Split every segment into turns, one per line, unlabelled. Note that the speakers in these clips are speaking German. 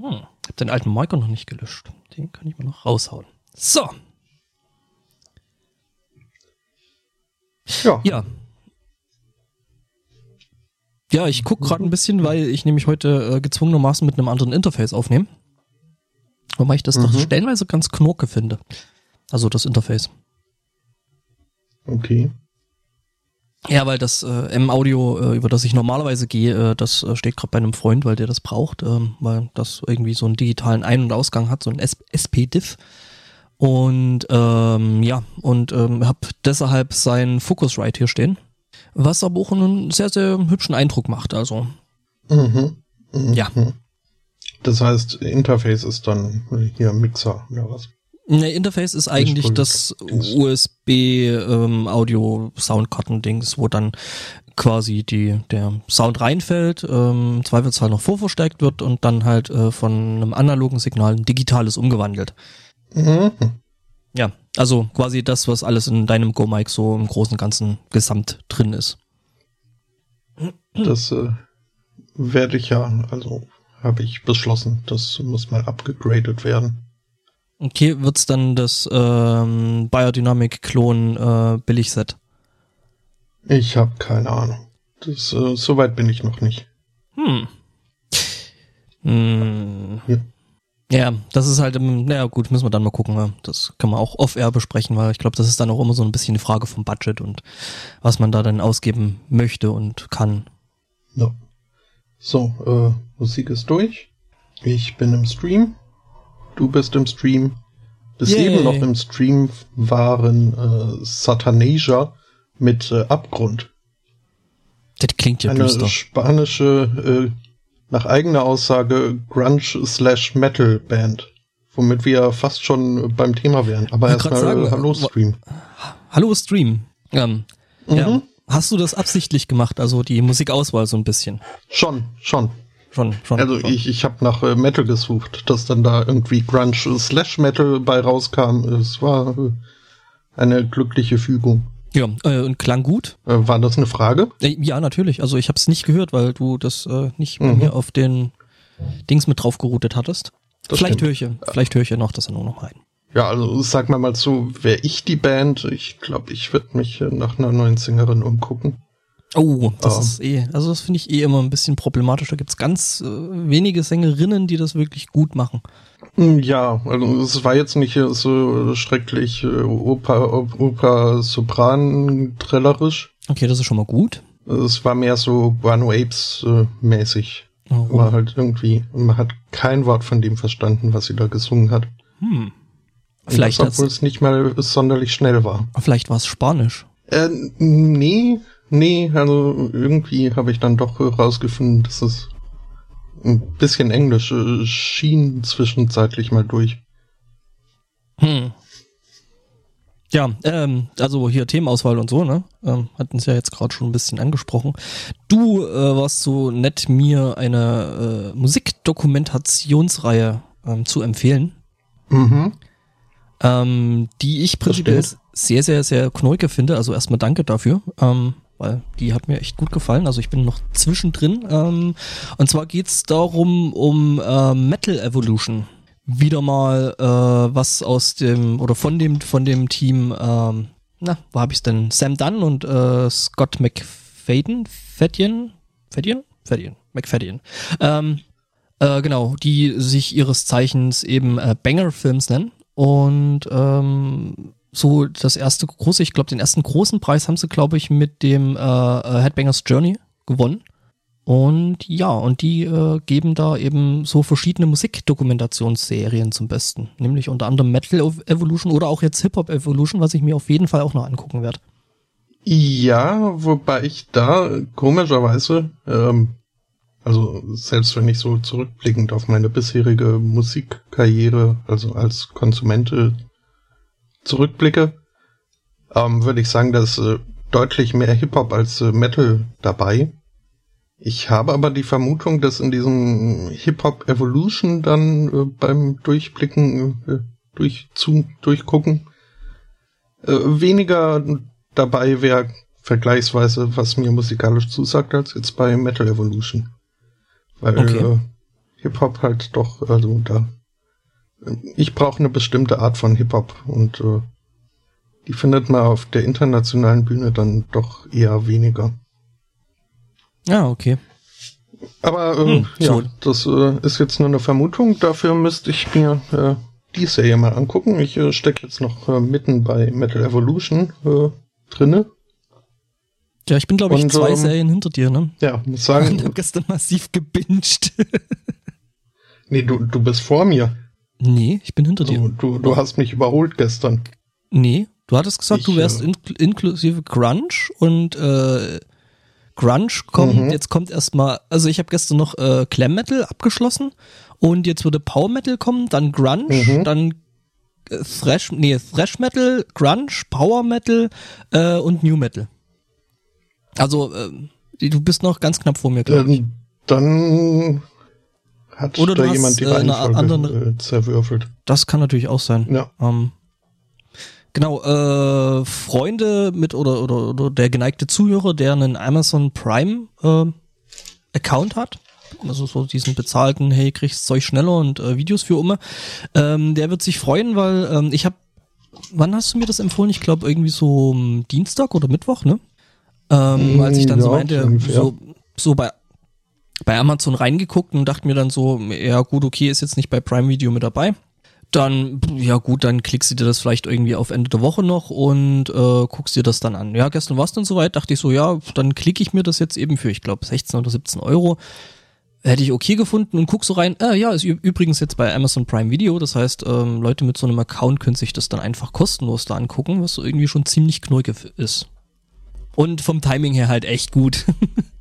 Hm, hab den alten Marker noch nicht gelöscht. Den kann ich mal noch raushauen. So.
Ja.
Ja. Ja, ich guck gerade ein bisschen, weil ich nämlich heute äh, gezwungenermaßen mit einem anderen Interface aufnehme. Wobei ich das doch
Mhm.
stellenweise ganz knorke finde. Also das Interface.
Okay.
Ja, weil das äh, M-Audio, äh, über das ich normalerweise gehe, äh, das äh, steht gerade bei einem Freund, weil der das braucht, ähm, weil das irgendwie so einen digitalen Ein- und Ausgang hat, so ein SP-Diff. Und ähm, ja, und ähm, habe deshalb sein Focusrite hier stehen, was aber auch einen sehr, sehr hübschen Eindruck macht. Also
Mhm. Mhm.
Ja.
Das heißt, Interface ist dann hier Mixer oder was?
Ne, Interface ist eigentlich das
Dings.
USB-Audio-Soundkarten-Dings, wo dann quasi die, der Sound reinfällt, ähm, Zweifelsfall noch vorverstärkt wird und dann halt äh, von einem analogen Signal ein digitales umgewandelt.
Mhm.
Ja, also quasi das, was alles in deinem Go-Mic so im Großen und Ganzen gesamt drin ist.
Das äh, werde ich ja, also habe ich beschlossen, das muss mal abgegradet werden.
Okay, wird's dann das ähm, Biodynamic-Klon äh, Billigset?
Ich habe keine Ahnung. Das, äh, so weit bin ich noch nicht.
Hm. Hm.
Ja.
Ja, das ist halt, im- naja gut, müssen wir dann mal gucken. Ja. Das kann man auch off-air besprechen, weil ich glaube, das ist dann auch immer so ein bisschen die Frage vom Budget und was man da dann ausgeben möchte und kann.
Ja. So, äh, Musik ist durch. Ich bin im Stream. Du bist im Stream. Bis
Yay.
eben noch im Stream waren äh, Satanasia mit äh, Abgrund.
Das klingt ja
Eine
düster.
spanische, äh, nach eigener Aussage, Grunge slash Metal Band. Womit wir fast schon beim Thema wären. Aber erstmal Hallo Stream.
Hallo Stream. Ähm,
Mhm.
ja. Hast du das absichtlich gemacht, also die Musikauswahl so ein bisschen?
Schon, schon.
Schon, schon.
Also
schon.
ich, ich habe nach äh, Metal gesucht, dass dann da irgendwie Grunge slash Metal bei rauskam. Es war äh, eine glückliche Fügung.
Ja, äh, und klang gut.
Äh, war das eine Frage?
Äh, Ja, natürlich. Also ich habe es nicht gehört, weil du das äh, nicht bei
Mhm.
mir auf den Dings mit drauf geroutet hattest.
Das
vielleicht höre ich, ja- vielleicht höre ich ja noch das dann auch noch rein.
Ja, also sag mal mal so, wäre ich die Band, ich glaube, ich würde mich nach einer neuen Sängerin umgucken.
Oh, das
Ah.
ist eh, also das finde ich eh immer ein bisschen problematisch. Da gibt's ganz äh, wenige Sängerinnen, die das wirklich gut machen.
Hm, Ja, also es war jetzt nicht äh, so schrecklich äh, Oper, Oper Sopran trillerisch.
Okay, das ist schon mal gut.
Es war mehr so Guano Apes äh, mäßig.
Oh,
War halt irgendwie, man hat kein Wort von dem verstanden, was sie da gesungen hat.
hm. Vielleicht,
obwohl es nicht mal sonderlich schnell war.
vielleicht war es Spanisch.
Äh, nee, nee, also irgendwie habe ich dann doch rausgefunden, dass es ein bisschen Englisch äh, schien zwischenzeitlich mal durch.
Hm. Ja, ähm, also hier Themenauswahl und so, ne? Ähm, hatten es ja jetzt gerade schon ein bisschen angesprochen. Du äh, warst so nett, mir eine äh, Musikdokumentationsreihe ähm, zu empfehlen,
Mhm.
ähm, die ich prinzipiell sehr, sehr, sehr knorke finde. Also erstmal danke dafür, ähm, weil die hat mir echt gut gefallen. Also ich bin noch zwischendrin. Ähm, und zwar geht's darum, um äh, Metal Evolution. Wieder mal äh, was aus dem oder von dem von dem Team, ähm, na, wo habe ich's denn? Sam Dunn und äh, Scott McFadden, Fadden, Fadden, Fadden, McFadden. Ähm, äh, genau, die sich ihres Zeichens eben äh, Banger Films nennen und ähm, so das erste große, ich glaube den ersten großen Preis haben sie glaube ich mit dem äh, äh, Headbangers Journey gewonnen. Und ja, und die äh, geben da eben so verschiedene Musikdokumentationsserien zum Besten. Nämlich unter anderem Metal Evolution oder auch jetzt Hip-Hop Evolution, was ich mir auf jeden Fall auch noch angucken werde.
Ja, wobei ich da komischerweise, ähm, also selbst wenn ich so zurückblickend auf meine bisherige Musikkarriere, also als Konsumente zurückblicke, ähm, würde ich sagen, dass äh, deutlich mehr Hip-Hop als äh, Metal dabei. Ich habe aber die Vermutung, dass in diesem Hip-Hop Evolution dann äh, beim Durchblicken, äh, durch, zu, durchgucken, äh, weniger dabei wäre vergleichsweise, was mir musikalisch zusagt, als jetzt bei Metal Evolution. Weil
Okay.
äh, Hip-Hop halt doch, also da. Ich brauche eine bestimmte Art von Hip-Hop und äh, die findet man auf der internationalen Bühne dann doch eher weniger.
Ja, okay.
Aber äh, hm, ja, so. das äh, ist jetzt nur eine Vermutung. Dafür müsste ich mir äh, die Serie mal angucken. Ich äh, stecke jetzt noch äh, mitten bei Metal Evolution äh, drinne.
Ja, ich bin glaube ich Und, zwei ähm, Serien hinter dir, ne?
Ja, muss sagen.
Ich habe gestern massiv gebinged.
nee, du, du bist vor mir.
Nee, ich bin hinter dir.
Du, du hast mich überholt gestern.
Nee, du hattest gesagt, ich, du wärst äh, in, inklusive Grunge und äh, Grunge kommt, mhm. jetzt kommt erstmal, also ich habe gestern noch äh, Clam Metal abgeschlossen und jetzt würde Power Metal kommen, dann Grunge, mhm. dann äh, Thrash, nee, Thrash Metal, Grunge, Power Metal äh, und New Metal. Also äh, du bist noch ganz knapp vor mir, glaube ich.
Ähm, dann hat
Oder
da
jemand
hast, die äh, Reihenfolge äh, zerwürfelt.
Das kann natürlich auch sein.
Ja.
Ähm, Genau, äh, Freunde mit oder, oder, oder der geneigte Zuhörer, der einen Amazon Prime äh, Account hat, also so diesen bezahlten, hey, kriegst Zeug schneller und äh, Videos für Umme, ähm, der wird sich freuen, weil ähm, ich habe, wann hast du mir das empfohlen? Ich glaube irgendwie so um, Dienstag oder Mittwoch, ne? Ähm, als ich dann ja, so meinte, so, so bei bei Amazon reingeguckt und dachte mir dann so, ja gut, okay, ist jetzt nicht bei Prime Video mit dabei dann, ja gut, dann klickst du dir das vielleicht irgendwie auf Ende der Woche noch und äh, guckst dir das dann an. Ja, gestern war es dann soweit, dachte ich so, ja, dann klicke ich mir das jetzt eben für, ich glaube, 16 oder 17 Euro. Hätte ich okay gefunden und guck so rein, äh, ja, ist übrigens jetzt bei Amazon Prime Video, das heißt, ähm, Leute mit so einem Account können sich das dann einfach kostenlos da angucken, was so irgendwie schon ziemlich knurke ist. Und vom Timing her halt echt gut.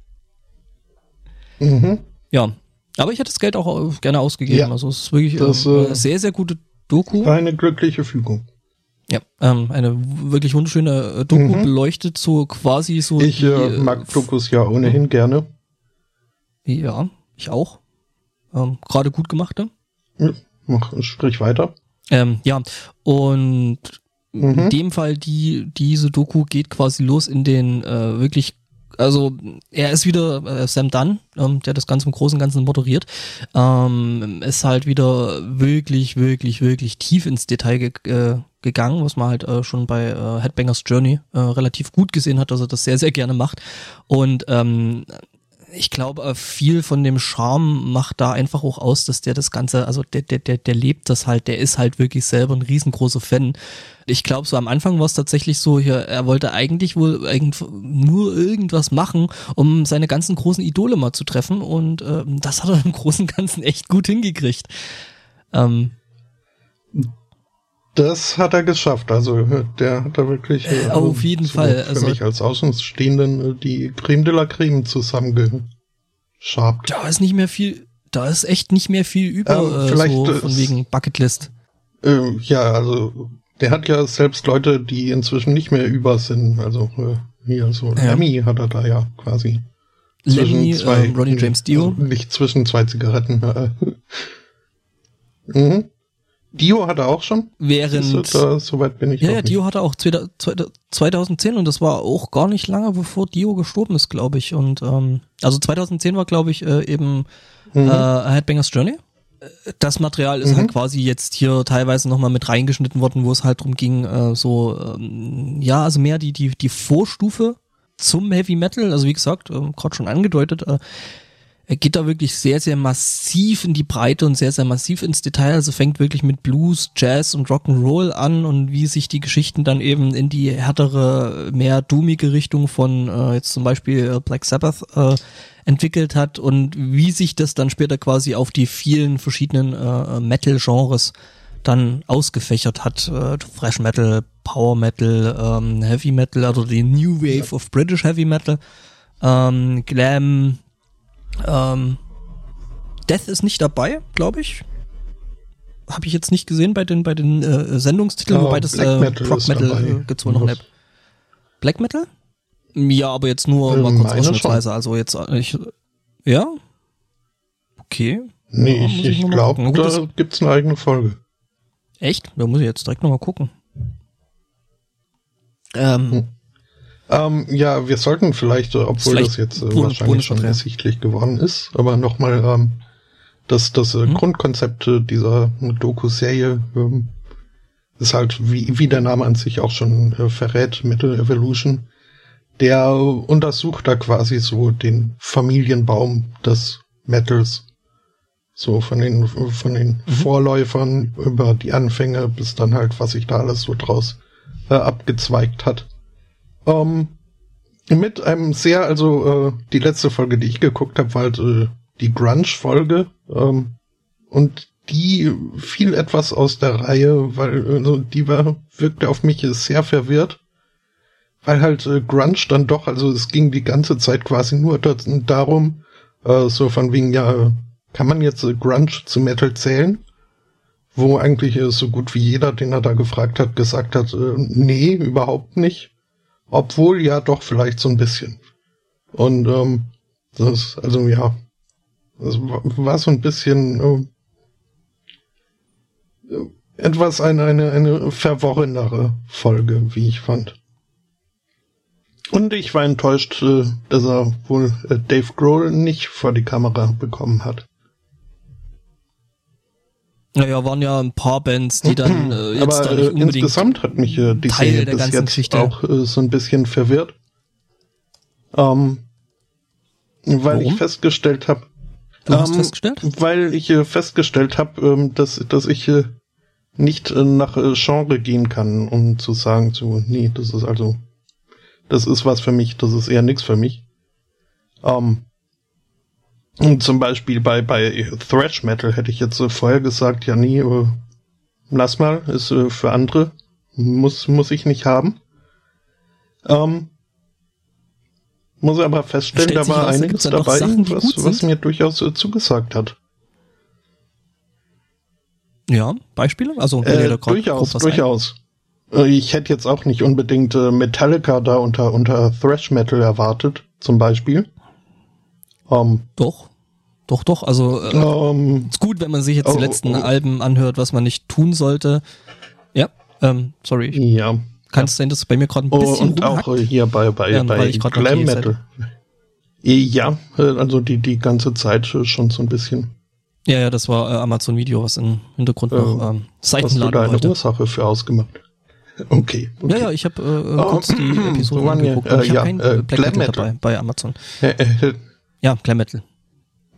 mhm.
Ja, aber ich hätte das Geld auch äh, gerne ausgegeben. Ja, also es ist wirklich das, äh, eine sehr, sehr gute Doku.
Eine glückliche Fügung.
Ja, ähm, eine wirklich wunderschöne äh, Doku mhm. beleuchtet so quasi so.
Ich die, äh, mag Dokus ja ohnehin mhm. gerne.
Ja, ich auch. Ähm, Gerade gut gemachte.
Ja, mach, sprich weiter.
Ähm, ja, und mhm. in dem Fall die diese Doku geht quasi los in den äh, wirklich also er ist wieder äh, Sam Dunn, ähm, der das Ganze im Großen und Ganzen moderiert, ähm, ist halt wieder wirklich, wirklich, wirklich tief ins Detail ge äh, gegangen, was man halt äh, schon bei äh, Headbangers Journey äh, relativ gut gesehen hat, dass er das sehr, sehr gerne macht. Und ähm, ich glaube, äh, viel von dem Charme macht da einfach auch aus, dass der das Ganze, also der, der, der, der lebt das halt, der ist halt wirklich selber ein riesengroßer Fan. Ich glaube, so am Anfang war es tatsächlich so, hier, er wollte eigentlich wohl irgend, nur irgendwas machen, um seine ganzen großen Idole mal zu treffen und äh, das hat er im Großen und Ganzen echt gut hingekriegt. Ähm,
das hat er geschafft. Also der hat da wirklich
äh, äh auf jeden so Fall
für also, mich als Außenstehenden äh, die Creme de la Creme zusammengeschabt.
Da ist nicht mehr viel, da ist echt nicht mehr viel über, ähm, äh, vielleicht, so von wegen Bucketlist.
Äh, ja, also der hat ja selbst Leute, die inzwischen nicht mehr über sind. Also äh, hier so ja. Lemmy hat er da ja quasi.
Lemmy, zwei, äh, Ronnie James Dio.
Also nicht zwischen zwei Zigaretten. mhm. Dio hatte auch schon.
Während.
Da, soweit bin ich.
Ja, ja, Dio hatte auch 2010 und das war auch gar nicht lange, bevor Dio gestorben ist, glaube ich. Und ähm, also 2010 war, glaube ich, äh, eben mhm. äh, Headbangers Journey. Das Material ist halt mhm. halt quasi jetzt hier teilweise nochmal mit reingeschnitten worden, wo es halt drum ging, äh, so ähm, ja, also mehr die die die Vorstufe zum Heavy Metal. Also wie gesagt, äh, gerade schon angedeutet. Äh, er geht da wirklich sehr, sehr massiv in die Breite und sehr, sehr massiv ins Detail. Also fängt wirklich mit Blues, Jazz und Rock'n'Roll an und wie sich die Geschichten dann eben in die härtere, mehr doomige Richtung von äh, jetzt zum Beispiel äh, Black Sabbath äh, entwickelt hat und wie sich das dann später quasi auf die vielen verschiedenen äh, Metal-Genres dann ausgefächert hat. Äh, Fresh Metal, Power Metal, ähm, Heavy Metal, also die New Wave of British Heavy Metal, ähm, Glam, ähm, Death ist nicht dabei, glaube ich. Habe ich jetzt nicht gesehen bei den bei den äh, Sendungstiteln, oh, wobei das Black äh, Proc Metal äh, gezogen hat. Black Metal? Ja, aber jetzt nur ähm, mal kurz ausschnittsweise. Also jetzt äh, ich ja. Okay.
Nee, ja, ich, ich glaube, da gibt's eine eigene Folge.
Echt? Da muss ich jetzt direkt nochmal gucken. Ähm, hm.
Ähm, ja, wir sollten vielleicht, äh, obwohl vielleicht das jetzt äh, wahrscheinlich schon ersichtlich geworden ist, aber nochmal ähm, das, das äh, mhm. Grundkonzept dieser Doku-Serie ähm, ist halt, wie, wie der Name an sich auch schon äh, verrät, Metal Evolution. Der untersucht da quasi so den Familienbaum des Metals. So von den, von den mhm. Vorläufern über die Anfänge bis dann halt, was sich da alles so draus äh, abgezweigt hat. Ähm, mit einem sehr, also äh, die letzte Folge, die ich geguckt habe, war halt äh, die Grunge-Folge. Ähm, und die fiel etwas aus der Reihe, weil also die war, wirkte auf mich sehr verwirrt. Weil halt äh, Grunge dann doch, also es ging die ganze Zeit quasi nur darum, äh, so von wegen, ja, kann man jetzt äh, Grunge zu Metal zählen? Wo eigentlich äh, so gut wie jeder, den er da gefragt hat, gesagt hat, äh, nee, überhaupt nicht. Obwohl ja doch vielleicht so ein bisschen. Und ähm, das, also ja, das war so ein bisschen äh, etwas eine, eine, eine verworrenere Folge, wie ich fand. Und ich war enttäuscht, äh, dass er wohl äh, Dave Grohl nicht vor die Kamera bekommen hat.
Naja, waren ja ein paar Bands, die dann äh,
jetzt Aber,
nicht
unbedingt insgesamt hat mich äh, die
Teil
Serie
der ganzen
jetzt
Geschichte.
auch äh, so ein bisschen verwirrt. Ähm, weil
Warum?
ich festgestellt habe,
Du hast
ähm,
festgestellt?
weil ich äh, festgestellt habe, ähm, dass, dass ich äh, nicht äh, nach äh, Genre gehen kann, um zu sagen, so, nee, das ist also, das ist was für mich, das ist eher nichts für mich. Ähm, zum Beispiel bei, bei Thrash Metal hätte ich jetzt äh, vorher gesagt, ja, nee, äh, lass mal, ist äh, für andere, muss, muss ich nicht haben. Ähm, muss aber feststellen, da war
raus, da
einiges
doch
dabei,
Sachen,
was, was mir durchaus äh, zugesagt hat.
Ja, Beispiele? Also, da
Äh,
grad
durchaus,
was ein-
durchaus. Äh, Ich hätte jetzt auch nicht unbedingt äh, Metallica da unter, unter Thrash Metal erwartet, zum Beispiel. Ähm,
Doch. Doch, doch. Also, äh,
ähm,
ist gut, wenn man sich jetzt die
Oh,
letzten
oh.
Alben anhört, was man nicht tun sollte. Ja, ähm, sorry.
Ja.
kann es sein, dass bei mir gerade ein
Oh,
bisschen
und auch
rumhackt?
äh, hier bei, bei,
Ja,
bei Glam
die
Metal. Äh, Ja, äh, also die, die ganze Zeit äh, schon so ein bisschen.
Ja, ja, das war äh, Amazon Video, was im Hintergrund noch
Äh,
ähm,
Hast du da eine. Ursache für ausgemacht? Okay. okay.
Ja, ja, ich habe äh, äh,
Oh,
kurz die Episode angeguckt. und ich
Äh,
habe
ja,
kein
äh,
Black Metal
Metal.
dabei bei Amazon.
Äh, äh,
Ja, Glam Metal.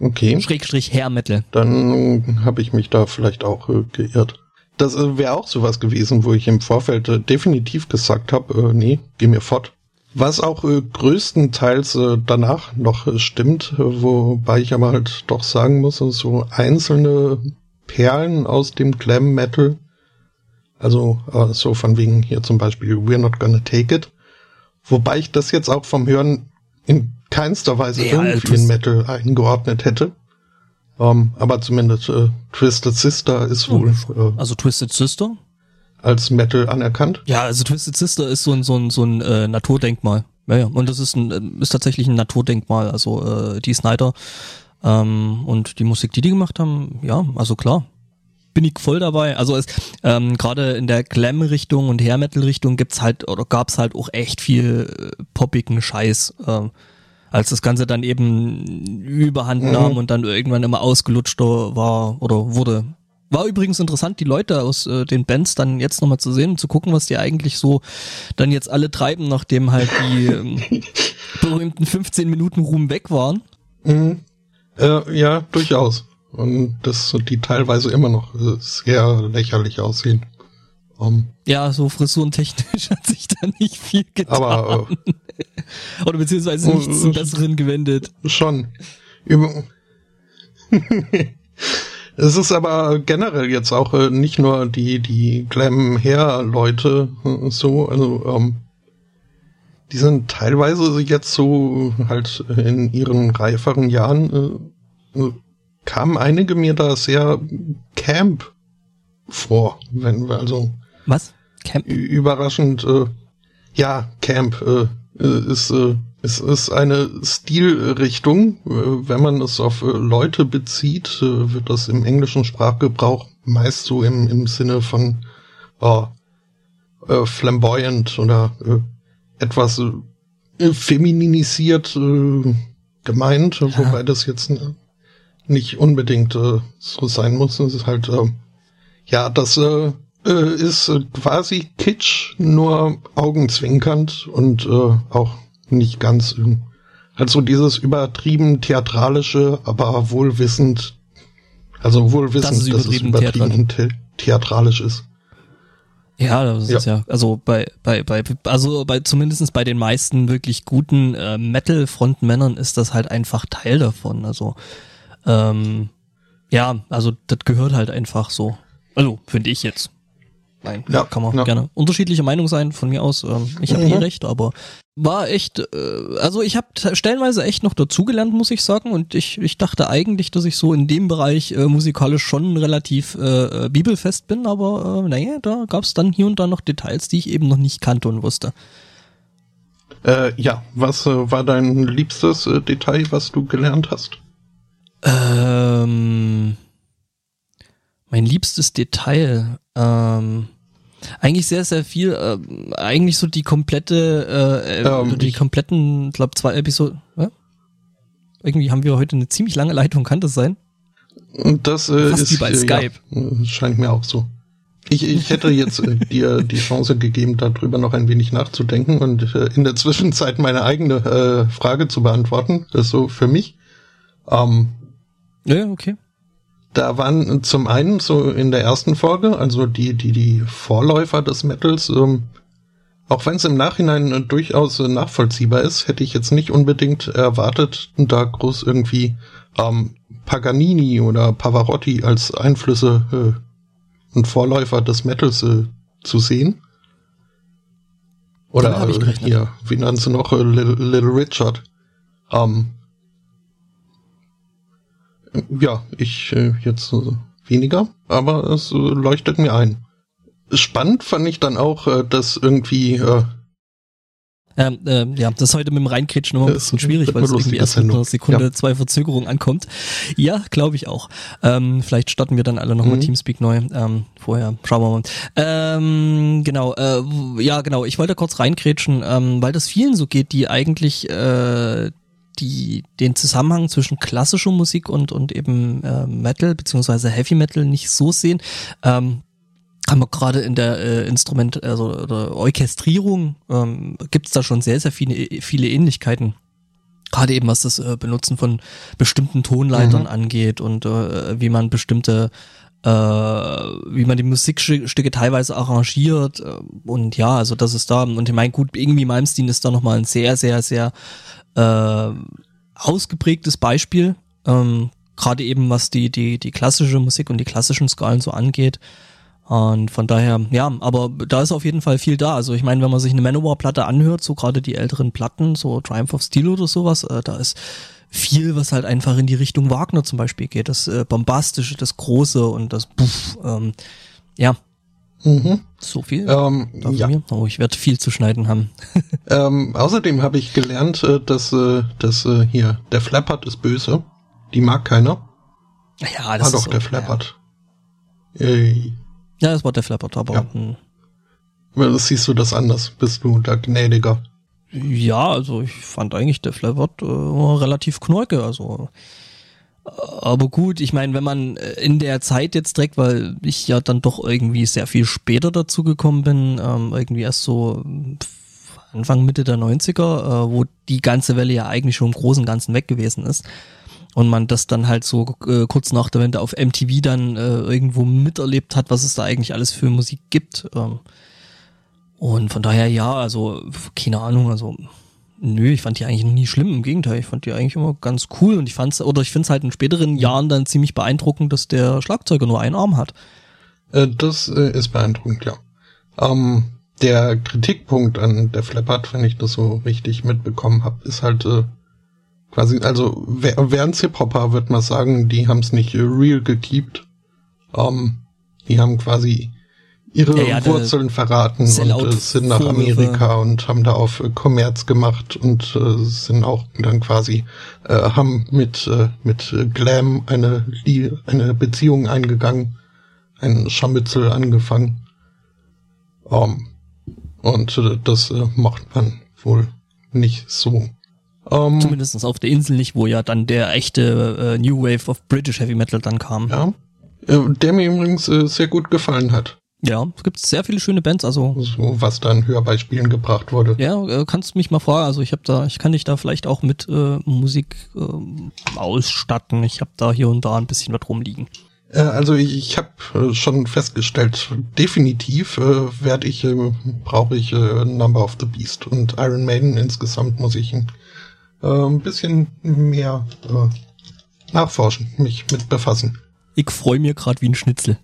Okay.
Schrägstrich Hair Metal.
dann habe ich mich da vielleicht auch äh, geirrt. Das äh, wäre auch sowas gewesen, wo ich im Vorfeld äh, definitiv gesagt habe, äh, nee, geh mir fort. Was auch äh, größtenteils äh, danach noch stimmt, wobei ich aber halt doch sagen muss, so einzelne Perlen aus dem Glam Metal, also so von wegen hier zum Beispiel We're Not Gonna Take It, wobei ich das jetzt auch vom Hören in keinster Weise
Ja,
irgendwie in Metal eingeordnet hätte. Ähm, aber zumindest äh, Twisted Sister ist wohl äh,
Also Twisted Sister?
als Metal anerkannt.
Ja, also Twisted Sister ist so ein, so ein, so ein äh, Naturdenkmal. Ja, ja. Und das ist, ein, äh, ist tatsächlich ein Naturdenkmal. Also äh, die Snyder ähm, und die Musik, die die gemacht haben, ja, also klar. Bin ich voll dabei. Also es ähm, gerade in der Glam-Richtung und Hair-Metal-Richtung gibt's halt oder gab's halt auch echt viel äh, poppigen Scheiß. Ähm, als das Ganze dann eben überhand
Mhm.
nahm und dann irgendwann immer ausgelutschter war oder wurde. War übrigens interessant, die Leute aus äh, den Bands dann jetzt nochmal zu sehen und zu gucken, was die eigentlich so dann jetzt alle treiben, nachdem halt die ähm, berühmten 15 Minuten Ruhm weg waren.
Mhm. Äh, ja, durchaus. Und dass die teilweise immer noch äh, sehr lächerlich aussehen. Ähm,
Ja, so frisurentechnisch hat sich da nicht viel getan.
aber
Oder beziehungsweise nichts zum Besseren gewendet.
schon. Über es ist aber generell jetzt auch äh, nicht nur die, die Glam-Hair-Leute äh, so, also ähm, die sind teilweise jetzt so halt in ihren reiferen Jahren äh, äh, kamen einige mir da sehr Camp vor, wenn wir also
Was? Camp?
überraschend äh, ja Camp äh, ist äh, es ist eine Stilrichtung, äh, wenn man es auf äh, Leute bezieht, äh, wird das im englischen Sprachgebrauch meist so im, im Sinne von äh, äh, flamboyant oder äh, etwas äh, femininisiert äh, gemeint, wobei das jetzt äh, nicht unbedingt äh, so sein muss. Es ist halt, äh, ja, das äh, ist äh, quasi Kitsch, nur augenzwinkernd und äh, auch nicht ganz. Äh, halt so dieses übertrieben theatralische, aber wohlwissend, also wohlwissend,
dass es
dass es übertrieben the theatralisch ist.
Ja, das ja. ist ja, also bei, bei, bei, also bei zumindestens bei den meisten wirklich guten äh, Metal-Frontmännern ist das halt einfach Teil davon. Also ähm, ja, also das gehört halt einfach so. Also, finde ich jetzt. Nein, ja, kann man ja. gerne unterschiedliche Meinung sein von mir aus. Ähm, ich habe mhm. eh recht, aber war echt, äh, also ich habe stellenweise echt noch dazugelernt, muss ich sagen. Und ich, ich dachte eigentlich, dass ich so in dem Bereich äh, musikalisch schon relativ äh, bibelfest bin, aber äh, naja, da gab es dann hier und da noch Details, die ich eben noch nicht kannte und wusste.
Äh, ja, was äh, war dein liebstes äh, Detail, was du gelernt hast?
Ähm, mein liebstes Detail. Ähm, eigentlich sehr, sehr viel. Äh, eigentlich so die komplette, äh, ähm, die kompletten, glaube zwei Episoden. Ja? Irgendwie haben wir heute eine ziemlich lange Leitung, kann das sein?
Das äh, Fast ist wie bei Skype. Ja, scheint mir auch so. Ich, ich hätte jetzt äh, dir die Chance gegeben, darüber noch ein wenig nachzudenken und äh, in der Zwischenzeit meine eigene äh, Frage zu beantworten. Das ist so für mich. Ähm,
ja, okay.
Da waren zum einen so in der ersten Folge, also die, die, die Vorläufer des Metals, ähm, auch wenn es im Nachhinein äh, durchaus äh, nachvollziehbar ist, hätte ich jetzt nicht unbedingt erwartet, da groß irgendwie ähm, Paganini oder Pavarotti als Einflüsse äh, und Vorläufer des Metals äh, zu sehen. Oder äh, hier, wie nannten sie noch, äh, Little, Little Richard. Ähm, ja, ich äh, jetzt äh, weniger, aber es äh, leuchtet mir ein. Spannend fand ich dann auch, äh, dass irgendwie äh,
ähm, äh, ja, das ist heute mit dem Reinkritschen immer ein bisschen schwierig, weil es irgendwie erst mit einer Sekunde ja. zwei Verzögerung ankommt. Ja, glaube ich auch. Ähm, vielleicht starten wir dann alle nochmal mhm. Teamspeak neu. Ähm, vorher schauen wir mal. Ähm, genau, äh, ja genau, ich wollte kurz reinkrätschen, ähm, weil das vielen so geht, die eigentlich äh, die den Zusammenhang zwischen klassischer Musik und und eben äh, Metal beziehungsweise Heavy Metal nicht so sehen. Ähm, haben wir gerade in der äh, Instrument, also oder Orchestrierung, ähm, gibt es da schon sehr, sehr viele, viele Ähnlichkeiten. Gerade eben was das äh, Benutzen von bestimmten Tonleitern mhm. angeht und äh, wie man bestimmte äh, wie man die Musikstücke teilweise arrangiert äh, und ja, also das ist da und ich meine gut, irgendwie Malmsteen ist da nochmal ein sehr, sehr, sehr äh, ausgeprägtes Beispiel, ähm, gerade eben was die, die, die klassische Musik und die klassischen Skalen so angeht. Und von daher, ja, aber da ist auf jeden Fall viel da. Also ich meine, wenn man sich eine Manowar-Platte anhört, so gerade die älteren Platten, so Triumph of Steel oder sowas, äh, da ist viel, was halt einfach in die Richtung Wagner zum Beispiel geht. Das äh, Bombastische, das Große und das Puff, ähm, ja, Mhm. So viel? Ähm, ja. Mir? Oh, ich werde viel zu schneiden haben.
ähm, außerdem habe ich gelernt, äh, dass, äh, dass äh, hier der Flappert ist böse. Die mag keiner.
Ja, das
war doch so, der Flappert. Ja.
Ja, das war der Flappert, aber. Ja.
Hm. Das siehst du das anders? Bist du da gnädiger?
Ja, also ich fand eigentlich der Flappert äh, relativ knorke. Also aber gut, ich meine, wenn man äh, in der Zeit jetzt direkt, weil ich ja dann doch irgendwie sehr viel später dazu gekommen bin, ähm, irgendwie erst so Anfang, Mitte der 90er, äh, wo die ganze Welle ja eigentlich schon im Großen und Ganzen weg gewesen ist. Und man das dann halt so äh, kurz nach der Wende auf MTV dann äh, irgendwo miterlebt hat, was es da eigentlich alles für Musik gibt. Ähm, und von daher ja, also keine Ahnung, also Nö, ich fand die eigentlich nie schlimm. Im Gegenteil, ich fand die eigentlich immer ganz cool und ich fand's, oder ich find's halt in späteren Jahren dann ziemlich beeindruckend, dass der Schlagzeuger nur einen Arm hat.
Äh, das äh, ist beeindruckend, ja. Ähm, der Kritikpunkt an der Flappert, wenn ich das so richtig mitbekommen habe, ist halt äh, quasi, also während Hip-Hopper wird man sagen, die haben's nicht real gekeept. Ähm, die haben quasi ihre ja, ja, Wurzeln verraten und äh, sind nach Amerika und haben da auf äh, Kommerz gemacht und äh, sind auch dann quasi äh, haben mit mit Glam eine eine Beziehung eingegangen, ein Scharmützel angefangen. Um, ähm, und das macht man wohl nicht so.
Um, ähm, Zumindest auf der Insel nicht, wo ja dann der echte New Wave of British Heavy Metal dann kam.
Ja, der mir übrigens sehr gut gefallen hat.
Ja, es gibt sehr viele schöne Bands, also
so was dann höher bei Spielen gebracht wurde.
Ja, äh, kannst du mich mal fragen, also ich habe da, ich kann dich da vielleicht auch mit äh, Musik äh, ausstatten. Ich habe da hier und da ein bisschen was rumliegen.
Äh, also ich, ich habe äh, schon festgestellt, definitiv äh, werde ich, äh, brauche ich äh, Number of the Beast und Iron Maiden insgesamt muss ich ein, äh, ein bisschen mehr äh, nachforschen, mich mit befassen.
Ich freue mir gerade wie ein Schnitzel.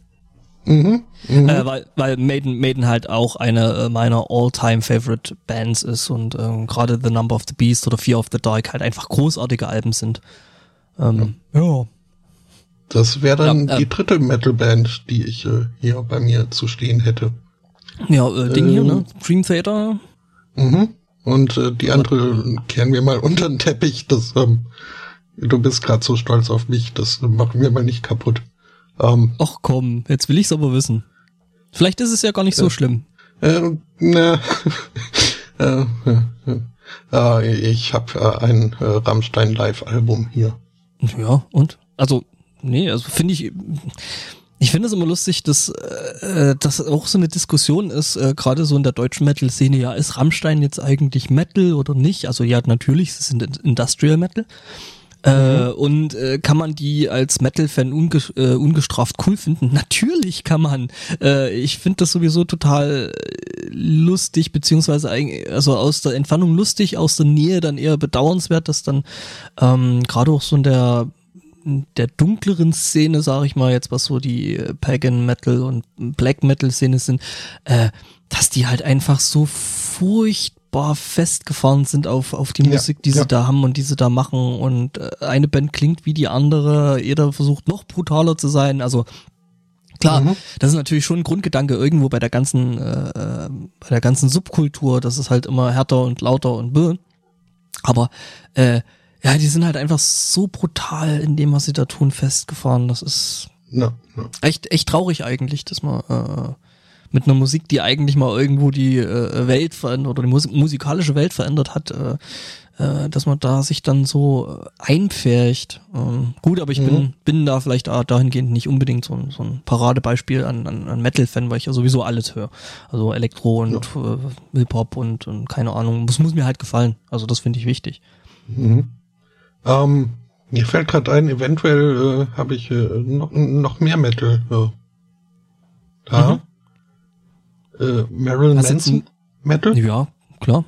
Mhm, mh.
äh, weil, weil Maiden, Maiden halt auch eine äh, meiner all-time favorite Bands ist und äh, gerade The Number of the Beast oder Fear of the Dark halt einfach großartige Alben sind. Ähm, ja. ja.
Das wäre dann ja, äh, die dritte Metal-Band, die ich äh, hier bei mir zu stehen hätte.
Ja, äh, Ding ähm, hier, ne? Dream Theater.
Mhm. Und äh, die andere kehren wir mal unter den Teppich. Das, ähm, du bist gerade so stolz auf mich, das machen wir mal nicht kaputt.
Ähm, Ach komm, jetzt will ich's aber wissen. Vielleicht ist es ja gar nicht so schlimm.
Äh, ne, äh, äh, ich habe äh, ein äh, Rammstein Live-Album hier.
Ja, und? Also, nee, also finde ich, ich finde es immer lustig, dass äh, das auch so eine Diskussion ist, äh, gerade so in der deutschen Metal-Szene, ja, ist Rammstein jetzt eigentlich Metal oder nicht? Also ja, natürlich, es ist Industrial Metal. Äh, und äh, kann man die als Metal-Fan unge äh, ungestraft cool finden? Natürlich kann man. Äh, ich finde das sowieso total äh, lustig, beziehungsweise also aus der Entfernung lustig, aus der Nähe dann eher bedauernswert, dass dann ähm, gerade auch so in der der dunkleren Szene, sage ich mal jetzt, was so die Pagan Metal und Black Metal Szene sind, äh, dass die halt einfach so furcht unfassbar festgefahren sind auf, auf die Musik, die ja. sie da haben und die sie da machen. Und äh, eine Band klingt wie die andere, jeder versucht noch brutaler zu sein. Also Klar, mhm. das ist natürlich schon ein Grundgedanke irgendwo bei der ganzen, äh, äh bei der ganzen Subkultur, das ist halt immer härter und lauter und böh. Aber äh, ja, die sind halt einfach so brutal in dem, was sie da tun, festgefahren. Das ist
no, no.
echt, echt traurig eigentlich, dass man äh, mit einer Musik, die eigentlich mal irgendwo die äh, Welt verändert oder die Musik, musikalische Welt verändert hat, äh, äh, dass man da sich dann so einpfercht. Ähm, gut, aber ich mhm. bin, bin da vielleicht dahingehend nicht unbedingt so ein, so ein Paradebeispiel an, an, an Metal-Fan, weil ich ja sowieso alles höre. Also Elektro und ja. äh, Hip-Hop und, und keine Ahnung. Das muss mir halt gefallen. Also das finde ich wichtig.
Mhm. Ähm, mir fällt gerade ein, eventuell äh, habe ich äh, noch, noch mehr Metal äh, da. Mhm äh, Marilyn Was Manson Metal?
Ja, klar.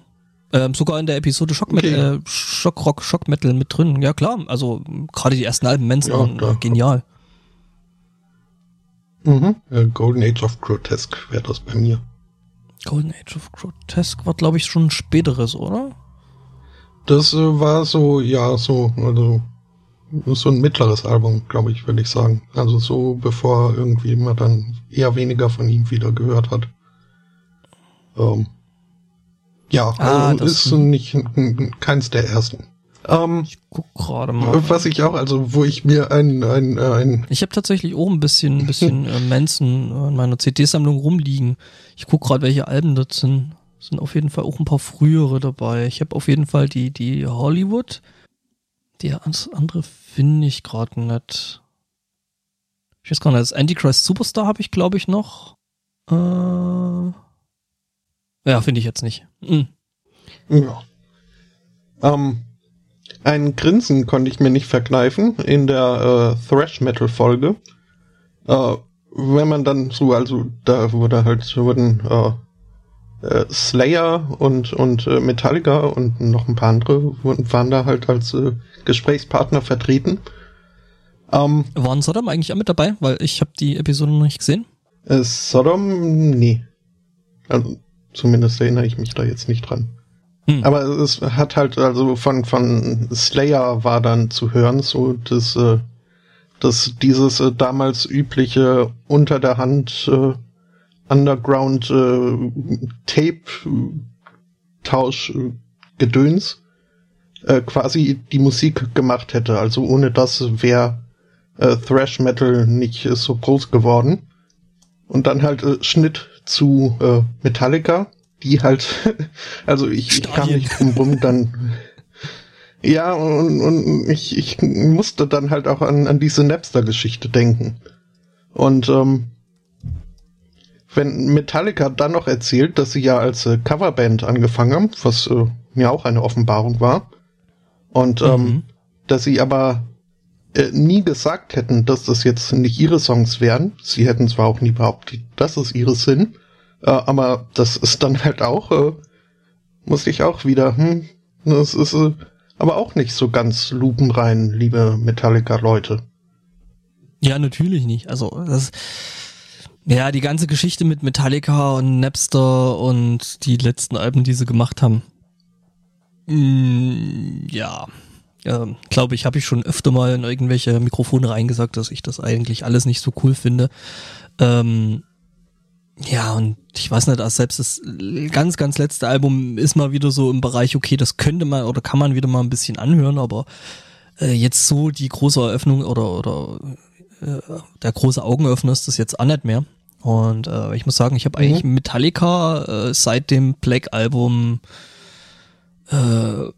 Ähm, sogar in der Episode Shock, okay. äh, Shock Rock, Shock Metal mit drin. Ja klar, also gerade die ersten Alben Manson ja, waren genial.
Mhm. Äh, Golden Age of Grotesque wäre das bei mir.
Golden Age of Grotesque war glaube ich schon ein späteres, oder?
Das äh, war so, ja, so, also so ein mittleres Album, glaube ich, würde ich sagen. Also so, bevor irgendwie man dann eher weniger von ihm wieder gehört hat. Ähm, ja, ah, also ist nicht keins der ersten.
Ähm, ich guck gerade mal.
Was ich auch, also wo ich mir ein ein äh, ein
Ich habe tatsächlich auch ein bisschen ein bisschen äh, Manson in meiner CD-Sammlung rumliegen. Ich guck gerade, welche Alben das sind. Sind auf jeden Fall auch ein paar frühere dabei. Ich habe auf jeden Fall die die Hollywood. Die andere finde ich gerade nicht. Ich weiß gar nicht. Das Antichrist Superstar habe ich glaube ich noch. Äh ja, finde ich jetzt nicht. Mhm.
Ja. Ähm, ein Grinsen konnte ich mir nicht verkneifen in der äh, Thrash Metal Folge. Äh, wenn man dann so, also da wurde halt wurden äh, äh, Slayer und und äh, Metallica und noch ein paar andere wurden, waren da halt als äh, Gesprächspartner vertreten.
Ähm, Waren Sodom eigentlich auch mit dabei? Weil ich habe die Episode noch nicht gesehen.
Äh, Sodom, nee. Also Zumindest erinnere ich mich da jetzt nicht dran. Hm. Aber es hat halt, also von, von Slayer war dann zu hören, so dass, äh, dass dieses äh, damals übliche unter der Hand äh, Underground äh, Tape Tausch äh, Gedöns äh, quasi die Musik gemacht hätte. Also ohne das wäre äh, Thrash Metal nicht so groß geworden. Und dann halt äh, Schnitt zu äh, Metallica, die halt, also ich, ich kam nicht drum rum, dann Ja, und, und ich, ich musste dann halt auch an, an diese Napster-Geschichte denken. Und ähm, wenn Metallica dann noch erzählt, dass sie ja als äh, Coverband angefangen haben, was äh, mir auch eine Offenbarung war, und ähm, mhm. dass sie aber äh, nie gesagt hätten, dass das jetzt nicht ihre Songs wären. Sie hätten zwar auch nie behauptet, dass es ihre sind, äh, aber das ist dann halt auch, äh, musste ich auch wieder, hm, das ist äh, aber auch nicht so ganz lupenrein, liebe Metallica-Leute.
Ja, natürlich nicht. Also das ja, die ganze Geschichte mit Metallica und Napster und die letzten Alben, die sie gemacht haben. Mm, ja, äh, glaube ich, habe ich schon öfter mal in irgendwelche Mikrofone reingesagt, dass ich das eigentlich alles nicht so cool finde. Ähm, ja, und ich weiß nicht, selbst das ganz, ganz letzte Album ist mal wieder so im Bereich, okay, das könnte man oder kann man wieder mal ein bisschen anhören, aber äh, jetzt so die große Eröffnung oder, oder äh, der große Augenöffner ist das jetzt auch nicht mehr. Und äh, ich muss sagen, ich habe mhm. eigentlich Metallica äh, seit dem Black-Album äh,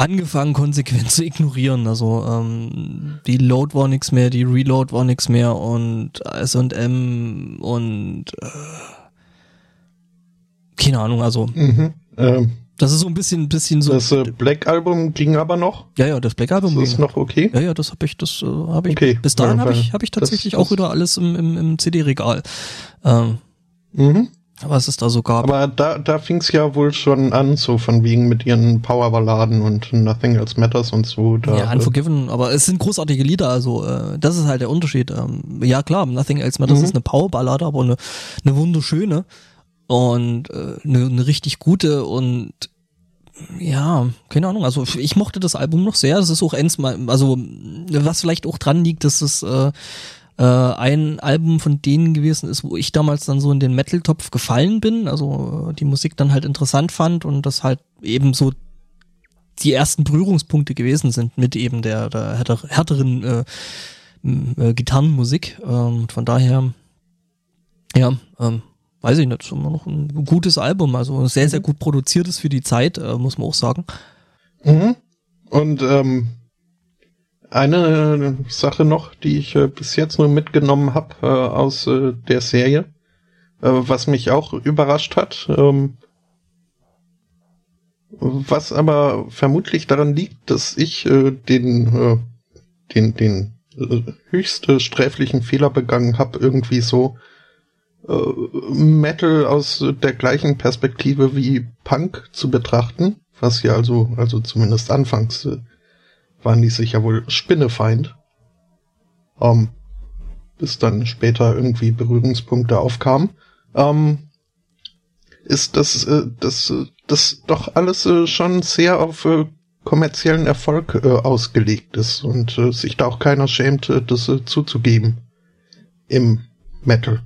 angefangen, konsequent zu ignorieren. Also ähm, die Load war nix mehr, die Reload war nix mehr und S&M und äh, keine Ahnung, also mhm, ähm, das ist so ein bisschen, bisschen so.
Das äh, Black Album ging aber noch.
Ja, ja, das Black Album
ist noch okay.
Ja, ja, das habe ich, das äh, habe ich. Okay. Bis dahin ja, habe ich, habe ich tatsächlich das, auch wieder alles im, im, im CD-Regal. Ähm, mhm. Was es da so gab.
Aber da, da fing es ja wohl schon an, so von wegen mit ihren Powerballaden und Nothing Else Matters und so.
Da, ja, Unforgiven, äh, aber es sind großartige Lieder, also äh, das ist halt der Unterschied. Ähm, ja klar, Nothing Else Matters mhm. ist eine Powerballade, aber eine, eine wunderschöne und äh, eine, eine richtig gute und ja, keine Ahnung. Also ich mochte das Album noch sehr. Es ist auch eins mal, also was vielleicht auch dran liegt, dass es äh, äh, ein Album von denen gewesen ist, wo ich damals dann so in den Metal-Topf gefallen bin. Also die Musik dann halt interessant fand und das halt eben so die ersten Berührungspunkte gewesen sind mit eben der, der härter, härteren äh, äh, Gitarrenmusik. Ähm, von daher, ja, ähm, weiß ich nicht, immer noch ein gutes Album, also sehr, sehr mhm. gut produziertes für die Zeit, äh, muss man auch sagen.
Mhm. Und ähm, eine Sache noch, die ich äh, bis jetzt nur mitgenommen habe äh, aus äh, der Serie, äh, was mich auch überrascht hat, ähm, was aber vermutlich daran liegt, dass ich äh, den, äh, den, den äh, höchste sträflichen Fehler begangen habe, irgendwie so äh, Metal aus der gleichen Perspektive wie Punk zu betrachten, was ja also, also zumindest anfangs äh, waren die sich ja wohl Spinnefeind. Ähm, bis dann später irgendwie Berührungspunkte aufkamen. Ähm, ist das, äh, das, das doch alles äh, schon sehr auf äh, kommerziellen Erfolg äh, ausgelegt ist und äh, sich da auch keiner schämt, äh, das äh, zuzugeben im Metal.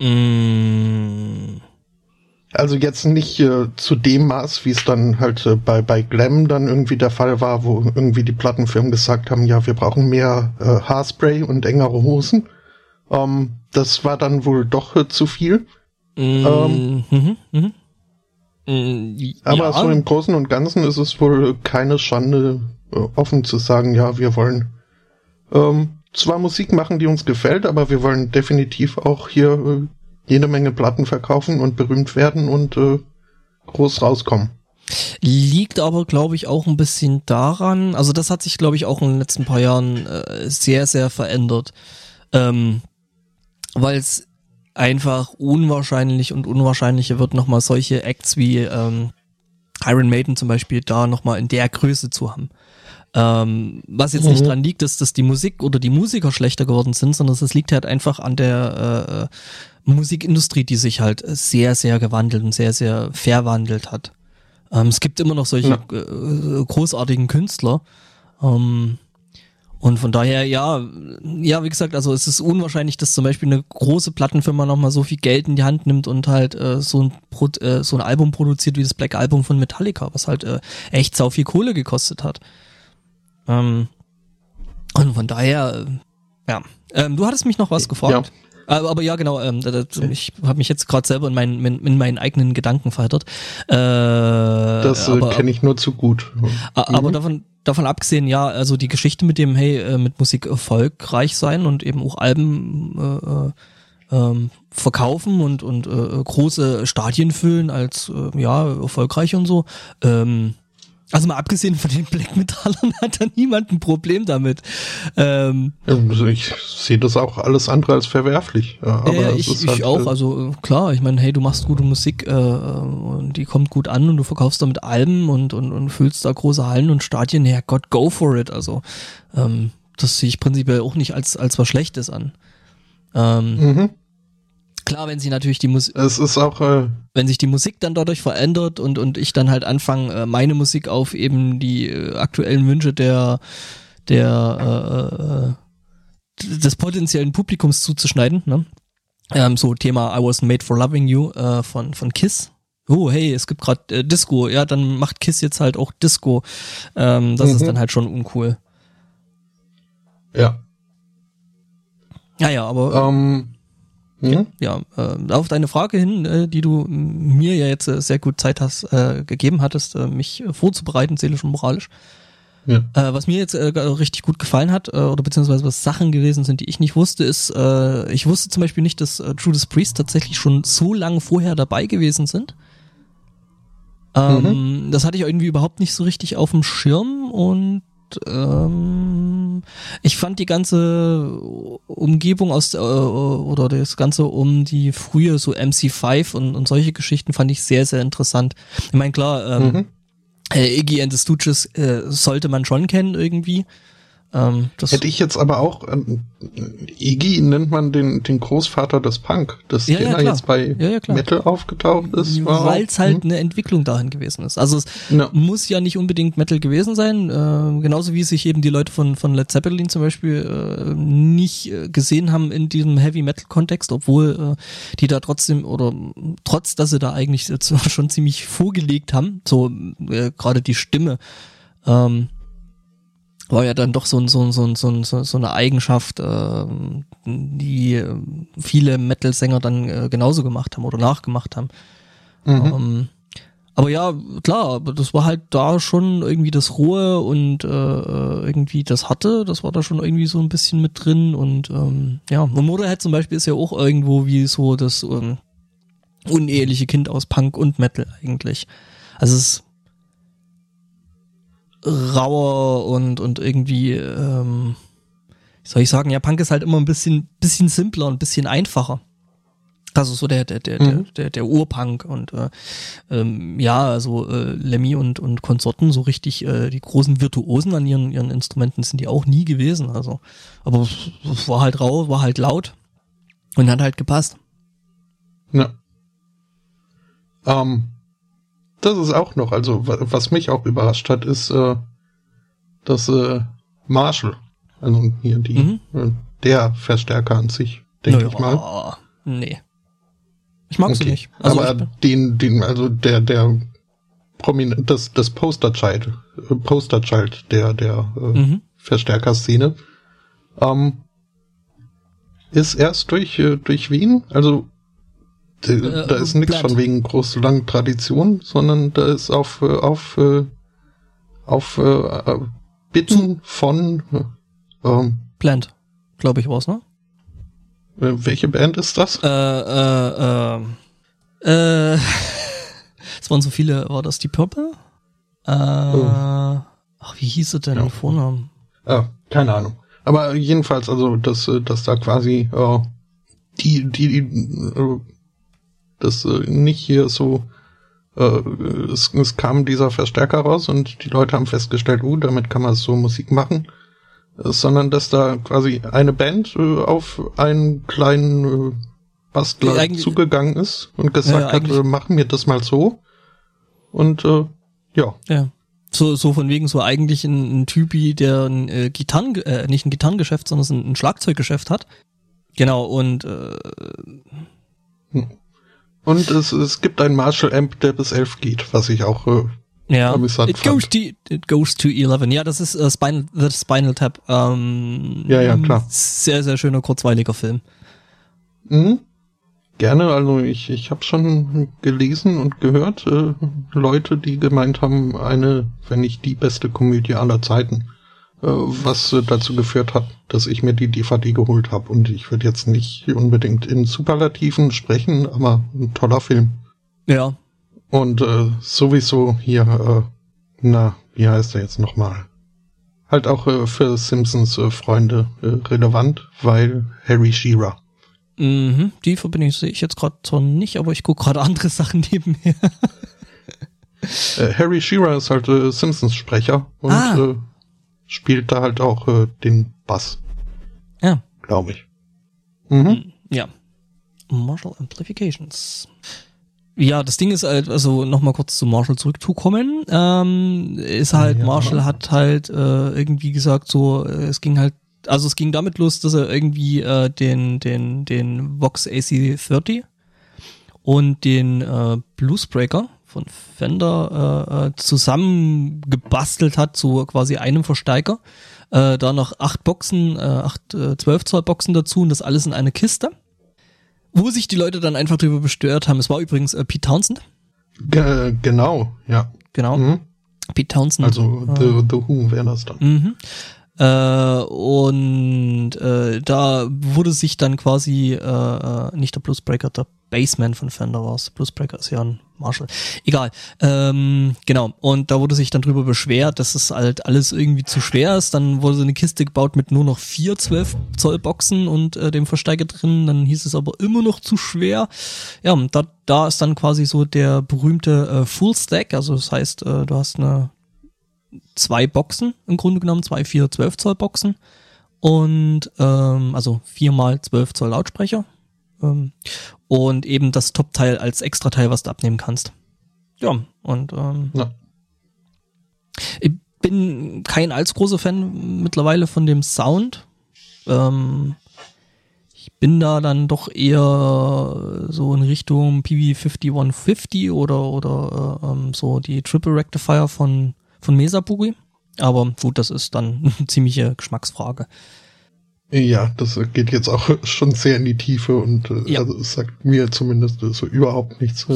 Mm. Also jetzt nicht äh, zu dem Maß, wie es dann halt äh, bei, bei Glam dann irgendwie der Fall war, wo irgendwie die Plattenfirmen gesagt haben, ja, wir brauchen mehr äh, Haarspray und engere Hosen. Ähm, das war dann wohl doch äh, zu viel. Mm ähm, mhm, mhm. Mm, aber ja. so im Großen und Ganzen ist es wohl keine Schande, äh, offen zu sagen, ja, wir wollen ähm, zwar Musik machen, die uns gefällt, aber wir wollen definitiv auch hier äh, jede Menge Platten verkaufen und berühmt werden und äh, groß rauskommen.
Liegt aber, glaube ich, auch ein bisschen daran, also das hat sich, glaube ich, auch in den letzten paar Jahren äh, sehr, sehr verändert. Ähm, Weil es einfach unwahrscheinlich und unwahrscheinlicher wird, nochmal solche Acts wie ähm, Iron Maiden zum Beispiel da nochmal in der Größe zu haben. Ähm, was jetzt mhm. nicht dran liegt, dass, dass die Musik oder die Musiker schlechter geworden sind, sondern es liegt halt einfach an der äh, Musikindustrie, die sich halt sehr, sehr gewandelt und sehr, sehr verwandelt hat. Ähm, es gibt immer noch solche ja. äh, großartigen Künstler. Ähm, und von daher, ja, ja, wie gesagt, also es ist unwahrscheinlich, dass zum Beispiel eine große Plattenfirma nochmal so viel Geld in die Hand nimmt und halt äh, so, ein Pro äh, so ein Album produziert wie das Black Album von Metallica, was halt äh, echt sau viel Kohle gekostet hat. Ähm, und von daher, ja. Ähm, du hattest mich noch was gefragt. Aber, aber ja, genau, ähm, ich habe mich jetzt gerade selber in meinen, in, in, meinen eigenen Gedanken verheddert. Äh,
das äh, kenne ich nur zu gut.
Aber mhm. davon, davon abgesehen, ja, also die Geschichte mit dem, hey, äh, mit Musik erfolgreich sein und eben auch Alben äh, äh, ähm, verkaufen und, und äh, große Stadien füllen als äh, ja erfolgreich und so. Ähm, also mal abgesehen von den Black Metallern hat da niemand ein Problem damit. Ähm,
also ich sehe das auch alles andere als verwerflich.
Ja, aber äh, ich, halt, ich auch. Äh, also klar, ich meine, hey, du machst gute Musik äh, und die kommt gut an und du verkaufst damit Alben und, und, und füllst da große Hallen und Stadien. Ja Gott, go for it. Also ähm, das sehe ich prinzipiell auch nicht als, als was Schlechtes an. Ähm, mhm. Klar, wenn sie natürlich die Musik.
Es ist auch. Äh
wenn sich die Musik dann dadurch verändert und, und ich dann halt anfange, äh, meine Musik auf eben die äh, aktuellen Wünsche der, der äh, äh, des potenziellen Publikums zuzuschneiden, ne? Ähm, so Thema I was made for loving you äh, von, von Kiss. Oh, hey, es gibt gerade äh, Disco. Ja, dann macht Kiss jetzt halt auch Disco. Ähm, das mhm. ist dann halt schon uncool.
Ja.
Ja, ja, aber.
Ähm,
Mhm. Ja, äh, auf deine Frage hin, äh, die du mir ja jetzt äh, sehr gut Zeit hast, äh, gegeben hattest, äh, mich vorzubereiten, seelisch und moralisch. Ja. Äh, was mir jetzt äh, richtig gut gefallen hat, äh, oder beziehungsweise was Sachen gewesen sind, die ich nicht wusste, ist, äh, ich wusste zum Beispiel nicht, dass äh, Judas Priest tatsächlich schon so lange vorher dabei gewesen sind. Ähm, mhm. Das hatte ich irgendwie überhaupt nicht so richtig auf dem Schirm und ähm, ich fand die ganze Umgebung aus äh, oder das ganze um die frühe so MC5 und, und solche Geschichten fand ich sehr, sehr interessant. Ich meine, klar, ähm, mhm. äh, Iggy and the Stooges äh, sollte man schon kennen irgendwie.
Ähm, Hätte ich jetzt aber auch, ähm, Iggy nennt man den, den Großvater des Punk, dass ja, der ja, jetzt bei ja, Metal aufgetaucht ist.
Weil es halt hm. eine Entwicklung dahin gewesen ist. Also es muss ja nicht unbedingt Metal gewesen sein, äh, genauso wie sich eben die Leute von, von Led Zeppelin zum Beispiel äh, nicht äh, gesehen haben in diesem Heavy Metal Kontext, obwohl äh, die da trotzdem oder trotz, dass sie da eigentlich schon ziemlich vorgelegt haben, so äh, gerade die Stimme, ähm, war ja dann doch so, so, so, so, so, so eine Eigenschaft, äh, die viele Metal-Sänger dann äh, genauso gemacht haben oder nachgemacht haben. Mhm. Ähm, aber ja, klar, das war halt da schon irgendwie das Rohe und äh, irgendwie das Hatte, das war da schon irgendwie so ein bisschen mit drin und ähm, ja, Motorhead zum Beispiel ist ja auch irgendwo wie so das ähm, uneheliche Kind aus Punk und Metal eigentlich. Also es ist rauer und, und irgendwie, ähm, wie soll ich sagen, ja, Punk ist halt immer ein bisschen, bisschen simpler und ein bisschen einfacher. Also so der der der mhm. der, der, der Urpunk und äh, ähm, ja also äh, Lemmy und und Konsorten so richtig äh, die großen Virtuosen an ihren ihren Instrumenten sind die auch nie gewesen also aber es war halt rau war halt laut und hat halt gepasst
ja ähm, das ist auch noch, also was mich auch überrascht hat, ist, äh, dass äh, Marshall, also hier die, mhm. äh, der Verstärker an sich, denke ich mal.
Nee. Ich mag okay. sie nicht.
Also Aber den, den, also der, der prominent, das, das Posterchild, äh, Posterchild der, der äh, mhm. Verstärkerszene, ähm, ist erst durch, äh, durch Wien, also äh, da ist nichts von wegen groß lang Tradition, sondern da ist auf äh, auf äh, auf äh, Bitten von
ähm, Plant, glaube ich war's, ne?
welche Band ist das?
Äh, äh, äh, äh, es waren so viele, war das die Purple? Äh, oh. ach, wie hieß es denn ja. Vornamen?
Ah, keine Ahnung. Aber jedenfalls, also, dass, dass da quasi äh, die, die, die äh, das äh, nicht hier so, äh, es, es kam dieser Verstärker raus und die Leute haben festgestellt, uh, damit kann man so Musik machen, äh, sondern dass da quasi eine Band äh, auf einen kleinen äh, Bastler zugegangen ist und gesagt ja, hat, äh, machen wir das mal so. Und äh, ja.
Ja. So, so von wegen so eigentlich ein, ein Typi, der ein äh, Gitarren, äh, nicht ein Gitarrengeschäft, sondern ein, ein Schlagzeuggeschäft hat. Genau, und äh,
hm. Und es, es gibt ein Marshall Amp, der bis 11 geht, was ich auch äh,
ja. amüsant it fand. Goes to, it goes to 11. Ja, das ist uh, Spinal, The Spinal Tap. Ähm,
ja, ja, klar.
Sehr, sehr schöner, kurzweiliger Film.
Mhm. Gerne, also ich, ich habe schon gelesen und gehört, äh, Leute, die gemeint haben, eine, wenn nicht die beste Komödie aller Zeiten. Äh, was äh, dazu geführt hat, dass ich mir die DVD geholt habe. Und ich würde jetzt nicht unbedingt in Superlativen sprechen, aber ein toller Film.
Ja.
Und äh, sowieso hier, äh, na, wie heißt er jetzt nochmal? Halt auch äh, für Simpsons äh, Freunde relevant, weil Harry Shearer.
Mhm, die Verbindung sehe ich jetzt gerade zwar nicht, aber ich gucke gerade andere Sachen nebenher.
Harry Shearer ist halt äh, Simpsons Sprecher und ah. Spielt da halt auch äh, den Bass.
Ja.
Glaube ich.
Mhm. Ja. Marshall Amplifications. Ja, das Ding ist halt, also nochmal kurz zu Marshall zurückzukommen, ähm, ist halt, ja. Marshall hat halt äh, irgendwie gesagt, so, äh, es ging halt, also es ging damit los, dass er irgendwie äh, den, den, den Vox AC30 und den äh, Bluesbreaker von Fender äh, äh, zusammengebastelt hat zu quasi einem Versteiger. Äh, da noch acht Boxen, äh, acht äh, 12 Zoll Boxen dazu und das alles in eine Kiste. Wo sich die Leute dann einfach darüber bestört haben. Es war übrigens äh, Pete Townsend.
G genau, ja.
Genau. Mhm. Pete Townsend.
Also The, äh, the Who wäre das dann.
Mhm. Äh, und äh, da wurde sich dann quasi äh, äh nicht der Bluesbreaker, der Bassman von Fender war es. Bluesbreaker ist ja ein Marshall. Egal. Ähm, genau. Und da wurde sich dann drüber beschwert, dass es halt alles irgendwie zu schwer ist. Dann wurde so eine Kiste gebaut mit nur noch vier 12 Zoll Boxen und äh, dem Versteiger drin. Dann hieß es aber immer noch zu schwer. Ja, und da, da ist dann quasi so der berühmte äh, Full Stack. Also das heißt, äh, du hast eine zwei Boxen im Grunde genommen, zwei vier 12 Zoll Boxen und ähm, also viermal 12 Zoll Lautsprecher ähm, und eben das Top-Teil als Extra-Teil, was du abnehmen kannst. Ja, und ähm, ja. ich bin kein allzu großer Fan mittlerweile von dem Sound. Ähm, ich bin da dann doch eher so in Richtung PV5150 oder oder äh, ähm, so die Triple Rectifier von von Mesa Boogie. Aber gut, das ist dann eine ziemliche Geschmacksfrage.
Ja, das geht jetzt auch schon sehr in die Tiefe und äh, ja. also es sagt mir zumindest so überhaupt nichts.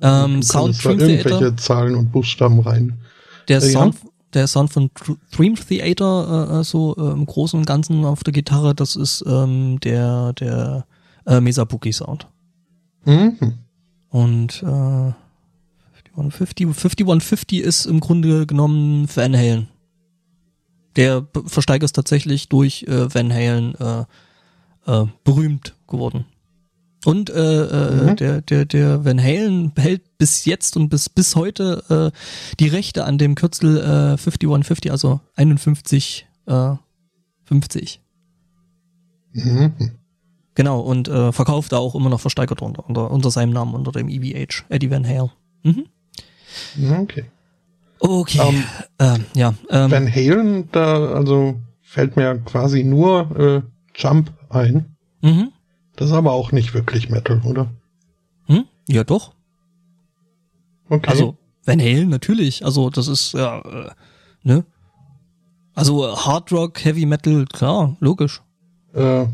Ähm, Sound
Dream irgendwelche Theater. Zahlen und Buchstaben rein.
Der äh, Sound, ja. der Sound von Dream Theater äh, äh, so äh, im Großen und Ganzen auf der Gitarre, das ist ähm, der der äh, Mesa Boogie Sound. Mhm. Und äh, 5150, 5150 ist im Grunde genommen Van Halen. Der Versteiger ist tatsächlich durch äh, Van Halen äh, äh, berühmt geworden. Und äh, äh, mhm. der, der, der Van Halen behält bis jetzt und bis, bis heute äh, die Rechte an dem Kürzel äh, 5150, also 51 äh, 50. Mhm. Genau, und äh, verkauft da auch immer noch versteigert unter, unter, unter seinem Namen, unter dem EVH, Eddie Van Hale. Mhm.
Okay.
Okay. Um, ähm, ja.
Ähm, Van Halen, da also fällt mir quasi nur äh, Jump ein. Mhm. Das ist aber auch nicht wirklich Metal, oder?
Hm? Ja, doch.
Okay.
Also Van Halen natürlich. Also das ist ja, äh, ne? Also Hard Rock, Heavy Metal, klar, logisch.
Äh,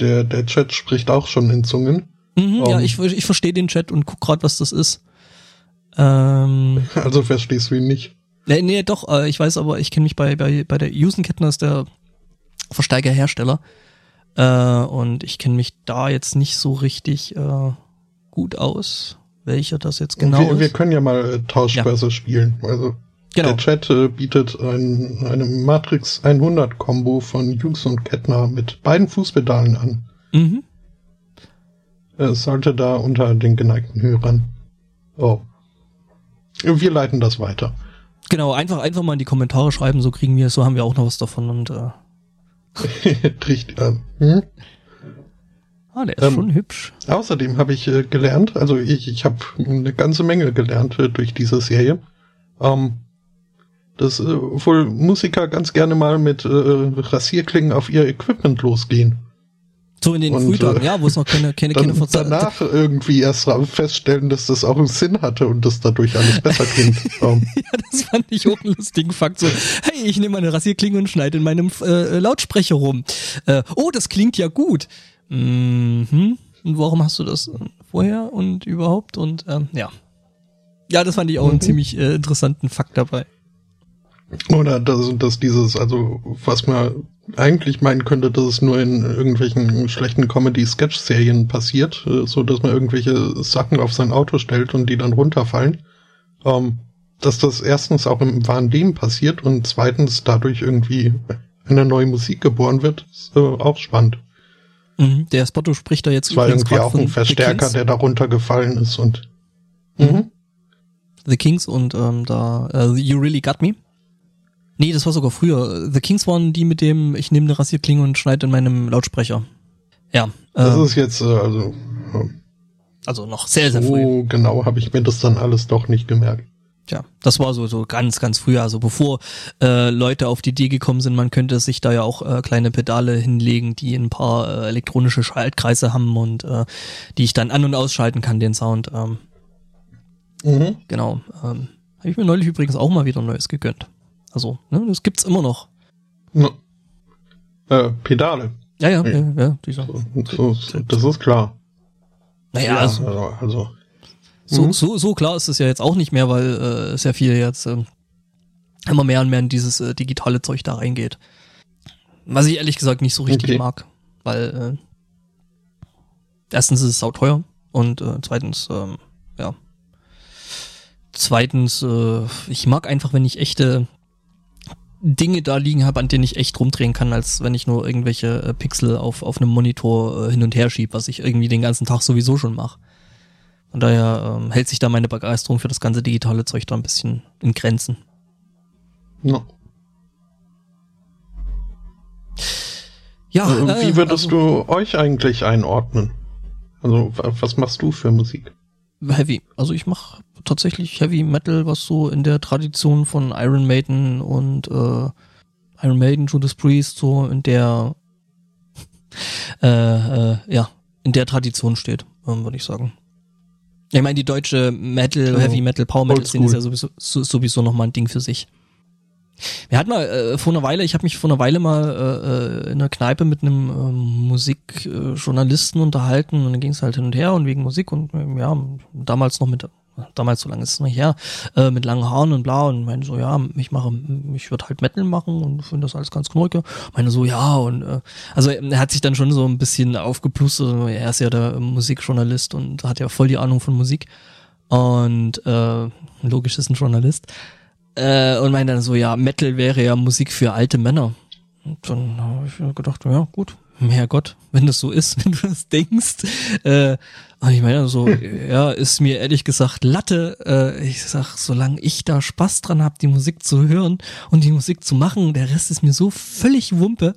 der der Chat spricht auch schon in Zungen.
Mhm, um, ja, ich ich verstehe den Chat und guck gerade, was das ist. Ähm,
also verstehst du ihn nicht?
Nee, nee doch, äh, ich weiß aber, ich kenne mich bei, bei, bei der Usenkettner ist der Versteigerhersteller. Äh, und ich kenne mich da jetzt nicht so richtig äh, gut aus, welcher das jetzt genau
wir,
ist.
Wir können ja mal äh, Tauschbörse ja. spielen. Also genau. der Chat äh, bietet ein, eine Matrix 100 Combo von Hughes und Kettner mit beiden Fußpedalen an. Mhm. Es sollte da unter den geneigten Hörern. Oh, wir leiten das weiter.
Genau, einfach, einfach mal in die Kommentare schreiben, so kriegen wir, so haben wir auch noch was davon und äh.
Richtig. Äh, hm?
Ah, der ist ähm, schon hübsch.
Außerdem habe ich äh, gelernt, also ich, ich habe eine ganze Menge gelernt äh, durch diese Serie, ähm, dass äh, wohl Musiker ganz gerne mal mit äh, Rasierklingen auf ihr Equipment losgehen.
So in den und, Frühtagen, äh, ja, wo es noch keine, keine,
dann,
keine
Verze Danach irgendwie erst feststellen, dass das auch einen Sinn hatte und dass dadurch alles besser klingt.
ja, das fand ich auch einen lustigen Fakt. So, hey, ich nehme meine Rasierklinge und schneide in meinem äh, Lautsprecher rum. Äh, oh, das klingt ja gut. Mhm. und warum hast du das vorher und überhaupt und ähm, ja. Ja, das fand ich auch mhm. einen ziemlich äh, interessanten Fakt dabei.
Oder dass, dass dieses, also was man eigentlich meinen könnte, dass es nur in irgendwelchen schlechten Comedy-Sketch-Serien passiert, äh, so dass man irgendwelche Sachen auf sein Auto stellt und die dann runterfallen. Ähm, dass das erstens auch im wahren Leben passiert und zweitens dadurch irgendwie eine neue Musik geboren wird, ist äh, auch spannend.
Mhm, der Spotto spricht da jetzt.
Es war irgendwie auch ein Verstärker, der da runtergefallen ist und.
Mhm. mhm. The Kings und ähm, da uh, You Really Got Me. Nee, das war sogar früher. The Kings waren die mit dem, ich nehme eine Rasierklinge und schneide in meinem Lautsprecher. Ja.
Das äh, ist jetzt, äh, also.
Äh, also noch sehr, sehr
so
früh.
So genau habe ich mir das dann alles doch nicht gemerkt.
Tja, das war so, so ganz, ganz früh, also bevor äh, Leute auf die Idee gekommen sind, man könnte sich da ja auch äh, kleine Pedale hinlegen, die ein paar äh, elektronische Schaltkreise haben und äh, die ich dann an- und ausschalten kann, den Sound. Ähm, mhm. Genau. Ähm, Habe ich mir neulich übrigens auch mal wieder Neues gegönnt. Also, ne, das gibt's immer noch.
No. Äh, Pedale.
Ja, ja, ja, ja dieser.
So, so, das ist klar.
Naja, ja, also, also, also so, mhm. so, so klar ist es ja jetzt auch nicht mehr, weil äh, es ja viel jetzt äh, immer mehr und mehr in dieses äh, digitale Zeug da reingeht. Was ich ehrlich gesagt nicht so richtig okay. mag, weil äh, erstens ist es sauteuer und äh, zweitens, ähm, ja. Zweitens, äh, ich mag einfach, wenn ich echte Dinge da liegen habe, an denen ich echt rumdrehen kann, als wenn ich nur irgendwelche äh, Pixel auf, auf einem Monitor äh, hin und her schiebe, was ich irgendwie den ganzen Tag sowieso schon mache. Von daher ähm, hält sich da meine Begeisterung für das ganze digitale Zeug da ein bisschen in Grenzen.
Ja. Ja, äh, wie würdest also, du euch eigentlich einordnen? Also, was machst du für Musik?
Heavy. Also ich mache tatsächlich Heavy Metal, was so in der Tradition von Iron Maiden und äh, Iron Maiden, Judas Priest, so in der äh, äh, ja, in der Tradition steht, ähm, würde ich sagen. Ich meine, die deutsche Metal, oh. Heavy Metal, Power Metal Szene ist ja sowieso, sowieso nochmal ein Ding für sich. Wir hatten mal äh, vor einer Weile, ich habe mich vor einer Weile mal äh, äh in einer Kneipe mit einem äh, Musikjournalisten unterhalten und dann ging es halt hin und her und wegen Musik und äh, ja, damals noch mit damals so lange ist es noch her, äh, mit langen Haaren und bla und meine so, ja, ich mache, ich würde halt Metal machen und finde das alles ganz knorke. Meine so, ja, und äh, also er hat sich dann schon so ein bisschen aufgeplustet, er ist ja der Musikjournalist und hat ja voll die Ahnung von Musik. Und äh, logisch ist ein Journalist. Äh, und meinte dann so, ja, Metal wäre ja Musik für alte Männer. Und dann habe ich gedacht, ja, gut, Herrgott, wenn das so ist, wenn du das denkst. Äh, ich meine, so, ja, ist mir ehrlich gesagt Latte. Äh, ich sag, solange ich da Spaß dran habe, die Musik zu hören und die Musik zu machen, der Rest ist mir so völlig Wumpe.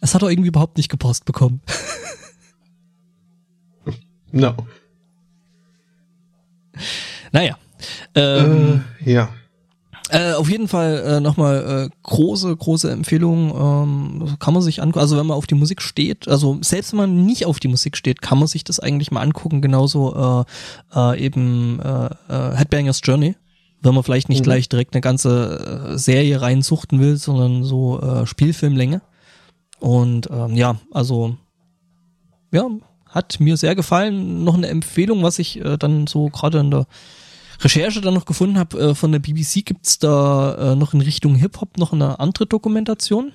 Es hat auch irgendwie überhaupt nicht gepost bekommen.
no.
Naja.
Ähm, äh, ja.
Äh, auf jeden Fall äh, nochmal äh, große, große Empfehlung. Ähm, kann man sich angucken. Also wenn man auf die Musik steht, also selbst wenn man nicht auf die Musik steht, kann man sich das eigentlich mal angucken. Genauso äh, äh, eben äh, äh, Headbangers Journey. Wenn man vielleicht nicht mhm. gleich direkt eine ganze äh, Serie reinsuchten will, sondern so äh, Spielfilmlänge. Und ähm, ja, also ja, hat mir sehr gefallen. Noch eine Empfehlung, was ich äh, dann so gerade in der Recherche dann noch gefunden habe, äh, von der BBC gibt's da äh, noch in Richtung Hip-Hop noch eine andere Dokumentation.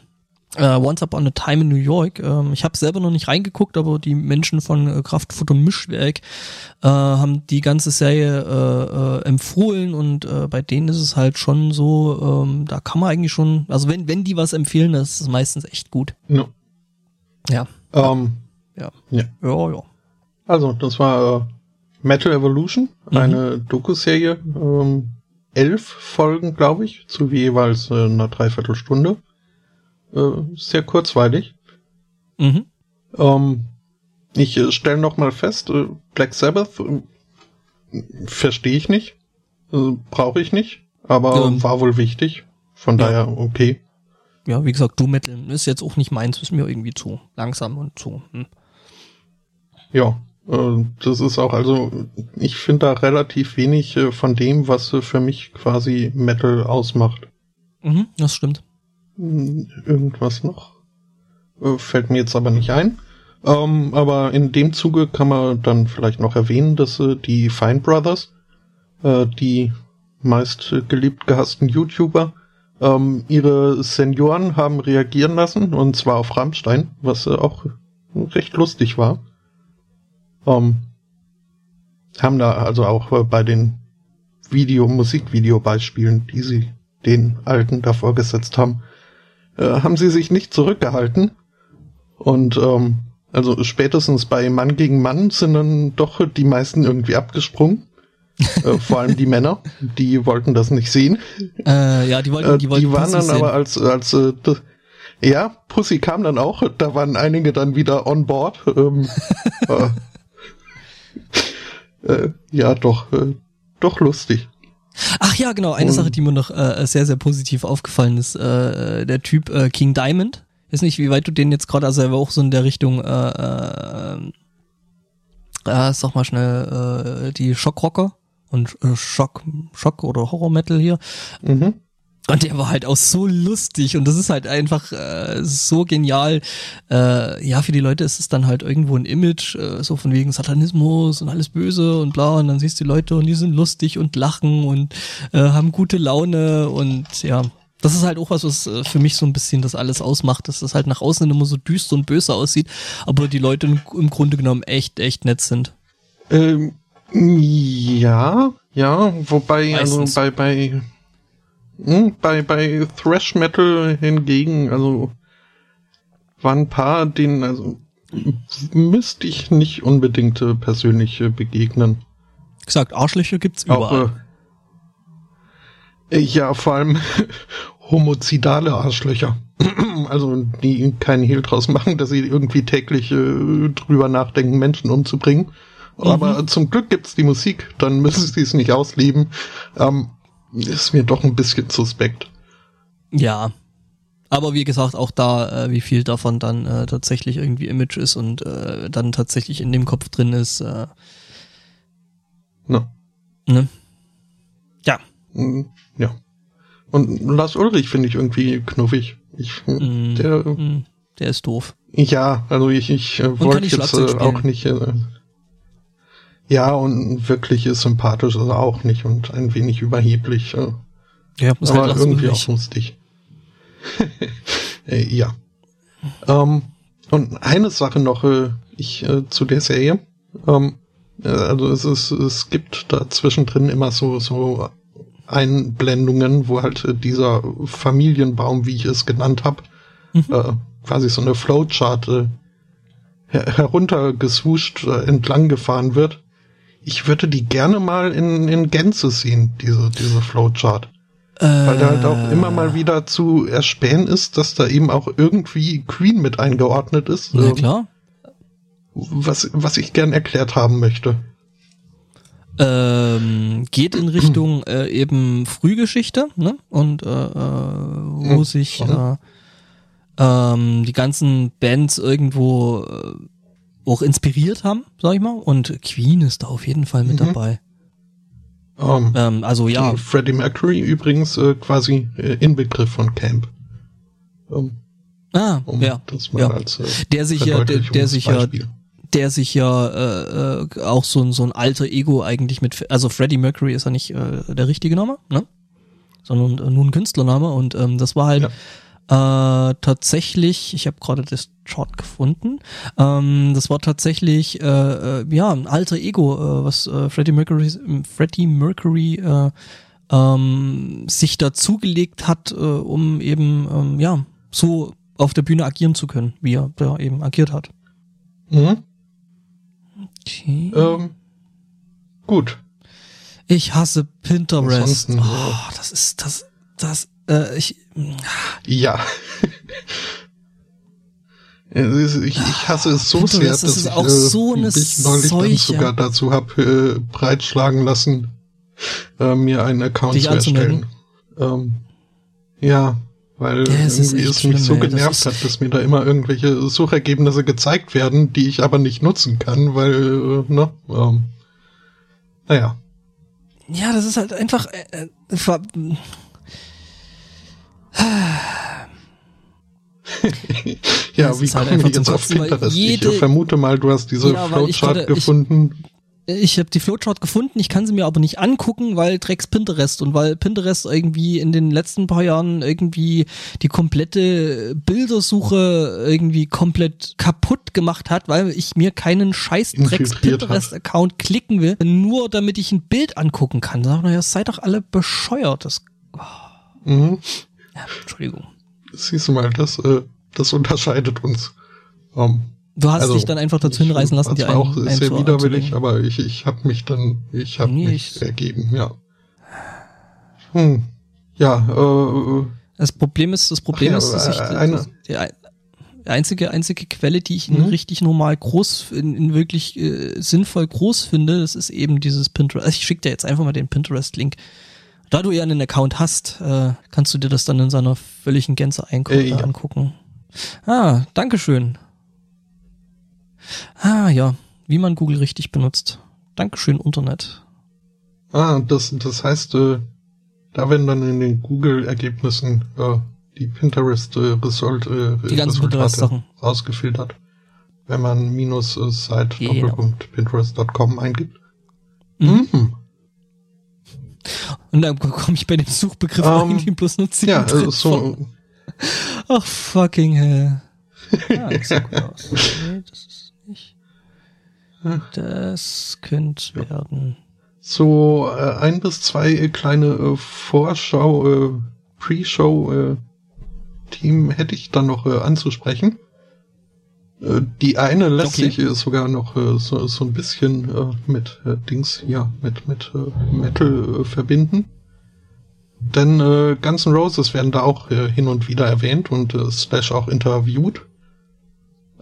Äh, Once Upon a Time in New York. Ähm, ich habe selber noch nicht reingeguckt, aber die Menschen von äh, Kraftfutter Mischwerk äh, haben die ganze Serie äh, äh, empfohlen und äh, bei denen ist es halt schon so, ähm, da kann man eigentlich schon, also wenn, wenn die was empfehlen, das ist es meistens echt gut.
No.
Ja.
Ähm,
ja.
ja. Ja, ja. Also, das war äh, Metal Evolution, mhm. eine Doku-Serie, ähm, elf Folgen, glaube ich, zu jeweils äh, einer Dreiviertelstunde. Äh, sehr kurzweilig. Mhm. Ähm, ich äh, stelle noch mal fest, äh, Black Sabbath äh, verstehe ich nicht, äh, brauche ich nicht, aber ja. war wohl wichtig. Von ja. daher okay.
Ja, wie gesagt, Du Metal ist jetzt auch nicht meins, ist mir irgendwie zu langsam und zu. Hm.
Ja, das ist auch, also ich finde da relativ wenig äh, von dem, was für mich quasi Metal ausmacht.
Mhm, das stimmt.
Hm, irgendwas noch? Äh, fällt mir jetzt aber nicht ein. Ähm, aber in dem Zuge kann man dann vielleicht noch erwähnen, dass äh, die Fine Brothers, äh, die meist äh, geliebt gehassten YouTuber, ähm, ihre Senioren haben reagieren lassen, und zwar auf Rammstein, was äh, auch recht lustig war. Ähm, haben da also auch äh, bei den Video, Musikvideo-Beispielen, die sie den Alten davor gesetzt haben, äh, haben sie sich nicht zurückgehalten. Und ähm, also spätestens bei Mann gegen Mann sind dann doch die meisten irgendwie abgesprungen. äh, vor allem die Männer, die wollten das nicht sehen.
Äh, ja, die wollten,
Äh,
die wollten
die waren dann
sehen.
aber als, als äh, ja, Pussy kam dann auch, da waren einige dann wieder on board. Ähm, äh, äh, ja, doch, äh, doch lustig.
Ach ja, genau. Eine
Und-
Sache, die mir noch äh, sehr, sehr positiv aufgefallen ist, äh, der Typ äh, King Diamond. Ich weiß nicht, wie weit du den jetzt gerade, also er war auch so in der Richtung, äh, äh, äh, sag mal schnell, äh, die Schockrocker und äh, Schock, Schock oder Horror Metal hier.
Mhm.
Und der war halt auch so lustig und das ist halt einfach äh, so genial. Äh, ja, für die Leute ist es dann halt irgendwo ein Image, äh, so von wegen Satanismus und alles böse und bla. Und dann siehst du die Leute und die sind lustig und lachen und äh, haben gute Laune und ja. Das ist halt auch was, was äh, für mich so ein bisschen das alles ausmacht, dass das halt nach außen immer so düster und böse aussieht, aber die Leute im, im Grunde genommen echt, echt nett sind.
Ähm, ja, ja, wobei,
Meistens.
also bei, bei, bei, bei Thrash Metal hingegen, also waren ein paar, denen, also müsste ich nicht unbedingt äh, persönlich äh, begegnen.
Wie gesagt, Arschlöcher gibt's
Auch,
überall.
äh, ja, vor allem homozidale Arschlöcher. Also, die keinen Hehl draus machen, dass sie irgendwie täglich äh, drüber nachdenken, Menschen umzubringen. Aber zum Glück gibt's die Musik, dann müssen sie es nicht ausleben. Ähm, ist mir doch ein bisschen suspekt.
Ja. Aber wie gesagt, auch da, äh, wie viel davon dann äh, tatsächlich irgendwie Image ist und äh, dann tatsächlich in dem Kopf drin ist. Äh,
Ne?
ne? Ja.
Mm, Ja. Und Lars Ulrich finde ich irgendwie knuffig. Ich,
Mm,
der,
mm, der ist doof.
Ja, also ich, ich äh, wollte jetzt äh, auch nicht. Äh, ja, und wirklich ist sympathisch ist er auch nicht und ein wenig überheblich. Äh,
Ja, ist
aber
halt
irgendwie auch lustig. äh, ja. Ähm, und eine Sache noch, äh, ich äh, zu der Serie. Ähm, äh, also es ist, es gibt da zwischendrin immer so so Einblendungen, wo halt dieser Familienbaum, wie ich es genannt habe,
Mhm.
quasi so eine Flowchart her heruntergeswuscht entlang gefahren wird. Ich würde die gerne mal in, in Gänze sehen, diese, diese Flowchart. Weil da halt auch immer mal wieder zu erspähen ist, dass da eben auch irgendwie Queen mit eingeordnet ist.
Ja
äh,
klar.
Was, was ich gern erklärt haben möchte.
Ähm, geht in Richtung äh, eben Frühgeschichte, ne? Und äh, äh, wo
Mhm.
sich äh, ähm, die ganzen Bands irgendwo äh, auch inspiriert haben, sag ich mal. Und Queen ist da auf jeden Fall mit
Mhm.
dabei.
Ähm,
Ähm, also ja,
Freddie Mercury übrigens äh, quasi äh, Inbegriff von Camp. Ähm,
ah,
um
ja,
das mal
ja.
als äh,
Der sich ja, der, der sich ja, der sich ja äh, äh, auch so ein so ein alter Ego eigentlich mit, also Freddie Mercury ist ja nicht äh, der richtige Name, ne? Sondern äh, nur ein Künstlername und ähm, das war halt äh, tatsächlich, ich habe gerade das Chart gefunden, ähm, das war tatsächlich äh, äh, ja ein alter Ego, äh, was äh, Freddie Mercury, Freddie Mercury äh, ähm, sich dazugelegt hat, äh, um eben ähm, ja so auf der Bühne agieren zu können, wie er da eben agiert hat.
Mhm.
Okay.
Ähm, gut.
Ich hasse Pinterest.
Ansonsten,
Oh, das ist das das äh, ich
Ja. Ich, ich hasse es so sehr,
das
dass ich
auch
äh,
so eine
mich neulich dann
Seuche.
sogar dazu habe äh, breitschlagen lassen, äh, mir einen Account
Dich
zu erstellen. Ähm, ja, weil
Ja, es
irgendwie es mich so
ey. Das
genervt
ist-
hat, dass mir da immer irgendwelche Suchergebnisse gezeigt werden, die ich aber nicht nutzen kann, weil, äh, ne, ähm, naja.
ja, das ist halt einfach äh, äh, ver-
Ja, Ja, wie halt kommen wir jetzt auf Pinterest? Jede, ich vermute mal, du hast diese ja, Flowchart gefunden.
Ich, ich habe die Flowchart gefunden, ich kann sie mir aber nicht angucken, weil Drecks Pinterest und weil Pinterest irgendwie in den letzten paar Jahren irgendwie die komplette Bildersuche irgendwie komplett kaputt gemacht hat, weil ich mir keinen scheiß Drecks Pinterest-Account klicken will, nur damit ich ein Bild angucken kann. Sag naja, seid doch alle bescheuert. Das, oh. mhm.
ja, Entschuldigung. Siehst du mal, das, äh, das unterscheidet uns. Um, ähm,
Du hast also, dich dann einfach dazu hinreißen lassen,
die auch ein, sehr widerwillig, aber ich, ich habe mich dann, ich habe nee, mich ich ergeben, ja. Hm. Ja, äh,
das Problem ist, das Problem ja, ist, dass ich äh, eine, die einzige einzige Quelle, die ich in mhm. richtig normal groß, in, in wirklich äh, sinnvoll groß finde, das ist eben dieses Pinterest. Ich schicke dir jetzt einfach mal den Pinterest-Link. Da du ja einen Account hast, äh, kannst du dir das dann in seiner völligen Gänze äh, ja. angucken. Ah, Dankeschön. Ah ja, wie man Google richtig benutzt. Dankeschön, Internet.
Ah, das, das heißt, äh, da werden dann in den Google-Ergebnissen äh, die Pinterest äh,
die ganzen Resultate
rausgefiltert. Wenn man minus äh, site genau. pinterest.com eingibt. Mhm. mhm.
Und dann komme ich bei dem Suchbegriff um, ähm, irgendwie bloß nur ziemlich Ja, also so. Ach, fucking hell. Ah, das sieht gut aus. Okay, das ist das könnte werden.
So äh, ein bis zwei äh, kleine äh, Vorschau, äh, Pre-Show-Team äh, hätte ich dann noch äh, anzusprechen. Äh, die eine lässt okay. sich sogar noch äh, so, so ein bisschen äh, mit Dings, ja, mit, mit Metal verbinden. Denn äh, Guns N' Roses werden da auch äh, hin und wieder erwähnt und äh, Slash auch interviewt.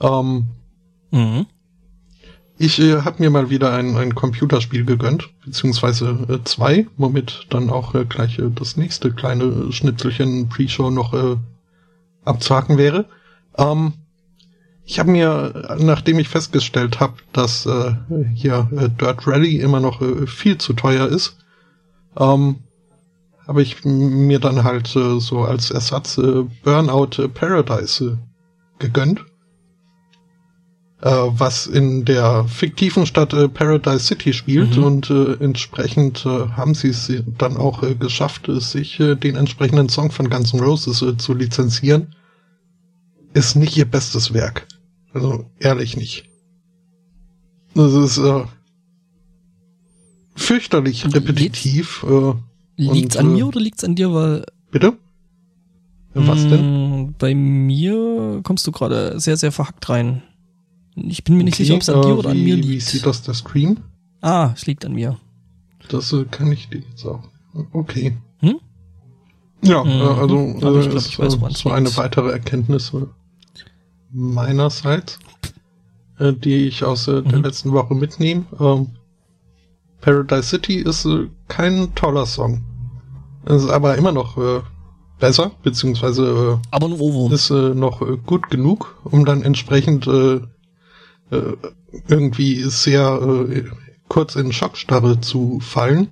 Ähm, mhm. Ich äh, habe mir mal wieder ein, ein Computerspiel gegönnt, beziehungsweise äh, zwei, womit dann auch äh, gleich äh, das nächste kleine Schnitzelchen Pre-Show noch äh, abzuhaken wäre. Ähm, ich habe mir, nachdem ich festgestellt habe, dass äh, hier äh, Dirt Rally immer noch äh, viel zu teuer ist, ähm, habe ich mir dann halt äh, so als Ersatz äh, Burnout äh, Paradise äh, gegönnt äh, was in der fiktiven Stadt äh, Paradise City spielt mhm. und äh, entsprechend äh, haben sie es dann auch äh, geschafft, äh, sich äh, den entsprechenden Song von Guns N' Roses zu lizenzieren. Ist nicht ihr bestes Werk. Also ehrlich nicht. Das ist äh, fürchterlich repetitiv. Äh,
liegt's und, an mir oder liegt's an dir, weil
Bitte?
Was denn? Mm, bei mir kommst du gerade sehr, sehr verhackt rein. Ich bin mir nicht okay, sicher, ob es an dir oder wie, an mir liegt. Wie
sieht das der Screen?
Ah, es liegt an mir.
Das äh, kann ich dir jetzt auch. Okay. Hm? Ja, äh, also äh, glaub, ich ist, weiß, äh, so eine weitere Erkenntnis äh, meinerseits, äh, die ich aus äh, der mhm. letzten Woche mitnehme. Ähm, Paradise City ist äh, kein toller Song. Es ist aber immer noch äh, besser, beziehungsweise
äh, aber ein Ohrwurm.
ist äh, noch gut genug, um dann entsprechend irgendwie sehr kurz in Schockstarre zu fallen.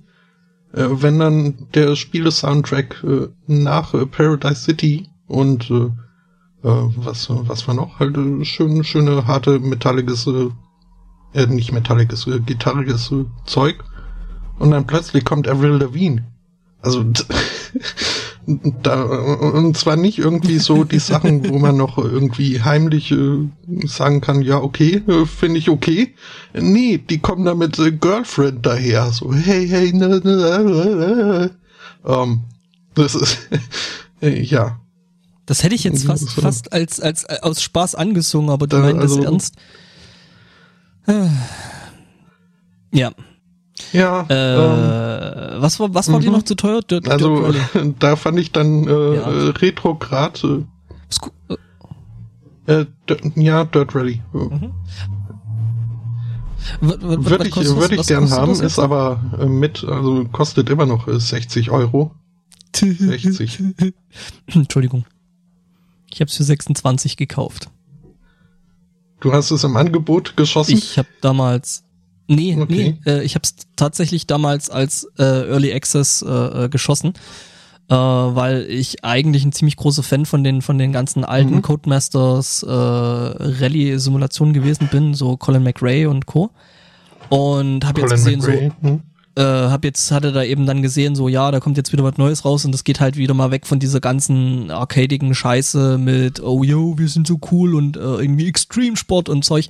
Wenn dann der Spiele-Soundtrack nach Paradise City und äh, äh, was was war noch? Halt äh, schön schöne harte metalliges äh, äh nicht metalliges äh, gitarriges äh, Zeug. Und dann plötzlich kommt Avril Lavigne. Also da, und zwar nicht irgendwie so die Sachen, wo man noch irgendwie heimlich äh, sagen kann, ja, okay, äh, finde ich okay. Nee, die kommen da mit äh, Girlfriend daher, so, hey, hey, ne, ne, ne, ähm, das ist, äh, ja.
Das hätte ich jetzt fast, fast als, als, als aus Spaß angesungen, aber du äh, meinst also, das ernst? Ja.
Ja.
Äh, ähm, was war, was war dir mhm. noch zu teuer?
Dirt, also, da fand ich dann äh, ja. Retrograd. Äh, äh, ja, Dirt Rally. Mhm. Würde ich, würd ich gern haben, ist aber äh, mit, also kostet immer noch äh, 60 Euro. 60.
Entschuldigung. Ich habe es für 26 gekauft.
Du hast es im Angebot geschossen?
Ich habe damals Nee, okay. nee, äh, ich habe es tatsächlich damals als äh, Early Access äh, äh, geschossen. äh, weil ich eigentlich ein ziemlich großer Fan von den von den ganzen alten
Mhm.
Codemasters äh, Rallye-Simulationen gewesen bin, so Colin McRae und Co. Und habe jetzt gesehen, so
Hm?
Äh, hab jetzt hatte da eben dann gesehen, so ja, da kommt jetzt wieder was Neues raus und das geht halt wieder mal weg von dieser ganzen arcadigen Scheiße mit oh yo, wir sind so cool und äh, irgendwie Extreme Sport und Zeug,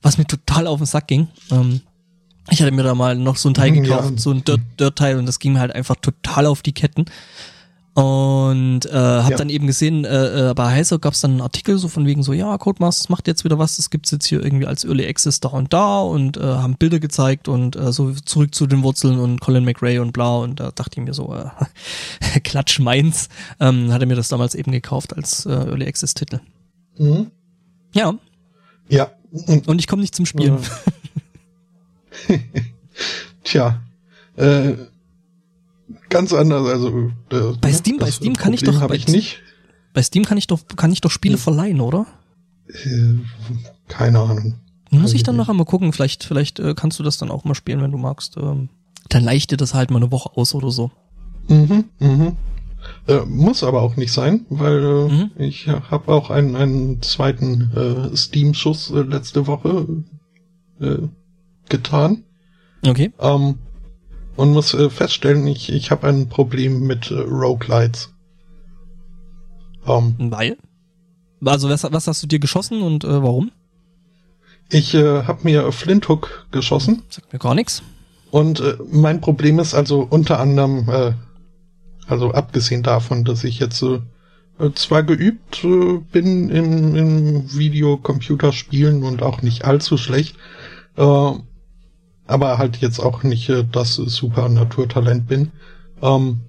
was mir total auf den Sack ging. Ähm, ich hatte mir da mal noch so ein Teil
Ja.
gekauft, so ein Dirt, Dirt Teil und das ging mir halt einfach total auf die Ketten. Und äh, habe
Ja.
dann eben gesehen, äh, äh, bei Heiser gab es dann einen Artikel so von wegen so, ja, Codemasters macht jetzt wieder was, das gibt's jetzt hier irgendwie als Early Access da und da und äh, haben Bilder gezeigt und äh, so zurück zu den Wurzeln und Colin McRae und bla und da dachte ich mir so, äh, Klatsch meins, ähm, hatte mir das damals eben gekauft als äh, Early Access Titel.
Mhm.
Ja,
Ja. Und,
und ich komme nicht zum Spielen.
tja. Äh, ganz anders. Also äh,
Bei Steam- bei Steam kann ich doch- bei
ich nicht.
Bei Steam kann ich doch kann ich doch Spiele verleihen, oder?
Äh, keine Ahnung.
Muss ich dann noch einmal gucken, vielleicht, vielleicht äh, kannst du das dann auch mal spielen, wenn du magst. Ähm, dann leicht dir das halt mal eine Woche aus oder so.
Mhm, mhm. Äh, muss aber auch nicht sein, weil äh,
Mhm.
ich habe auch einen, einen zweiten äh, Steam-Schuss äh, letzte Woche äh, getan
Okay.
ähm, und muss äh, feststellen, ich, ich habe ein Problem mit äh, Roguelites. Ähm,
Weil? Also was, was hast du dir geschossen und äh, warum?
ich äh, habe mir Flinthook geschossen
Sagt mir gar nichts.
und äh, mein Problem ist also unter anderem, äh, also abgesehen davon, dass ich jetzt äh, zwar geübt äh, bin im, im Videocomputerspielen und auch nicht allzu schlecht, äh, aber halt jetzt auch nicht äh, das super Naturtalent bin. Ähm,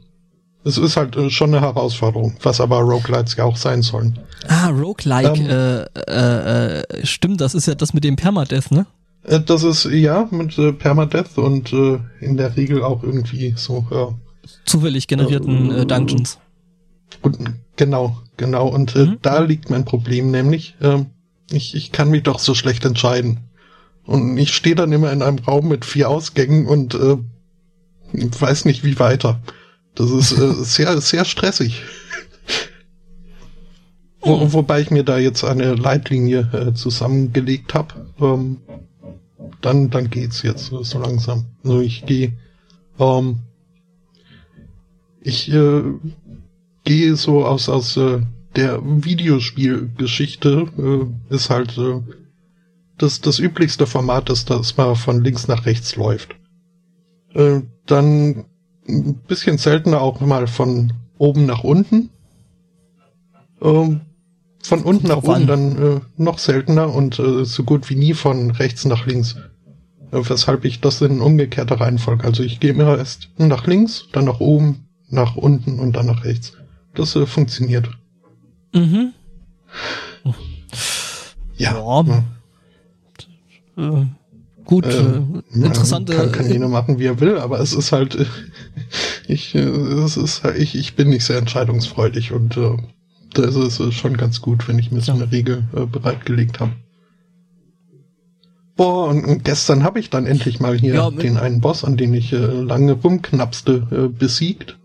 es ist halt äh, schon eine Herausforderung, was aber Roguelites ja auch sein sollen.
Ah, Roguelike,
Ähm.
äh, äh, äh, stimmt, das ist ja das mit dem Permadeath, ne?
Äh, das ist ja mit äh, Permadeath und äh, in der Regel auch irgendwie so ja,
Zufällig generierten äh, Dungeons.
Und genau, genau. Und äh,
Mhm.
da liegt mein Problem, nämlich ähm, ich, ich kann mich doch so schlecht entscheiden. Und ich stehe dann immer in einem Raum mit vier Ausgängen und äh, weiß nicht wie weiter. Das ist äh, sehr, sehr stressig. Wo, wobei ich mir da jetzt eine Leitlinie äh, zusammengelegt habe. Ähm, dann, dann geht's jetzt so langsam. Also ich gehe ähm, ich äh, gehe so aus aus äh, der Videospielgeschichte äh, ist halt äh, das das üblichste Format ist, dass man von links nach rechts läuft. Äh, dann ein bisschen seltener auch mal von oben nach unten. Ähm, von unten nach oben
an.
dann äh, noch seltener und äh, so gut wie nie von rechts nach links. Weshalb ich das in umgekehrter Reihenfolge. Also ich gehe immer erst nach links, dann nach oben, nach unten und dann nach rechts. Das funktioniert.
Mhm.
Ja.
Ja. Äh, gut,
Äh,
äh, interessante.
Kann, kann jeder machen, wie er will, aber es ist halt, ich, äh, es ist, ich, ich bin nicht sehr entscheidungsfreudig und äh, da ist es äh, schon ganz gut, wenn ich mir so eine Regel äh, bereitgelegt habe. Boah, und, gestern habe ich dann endlich mal hier
Ja,
den einen Boss, an den ich äh, lange rumknapste, äh, besiegt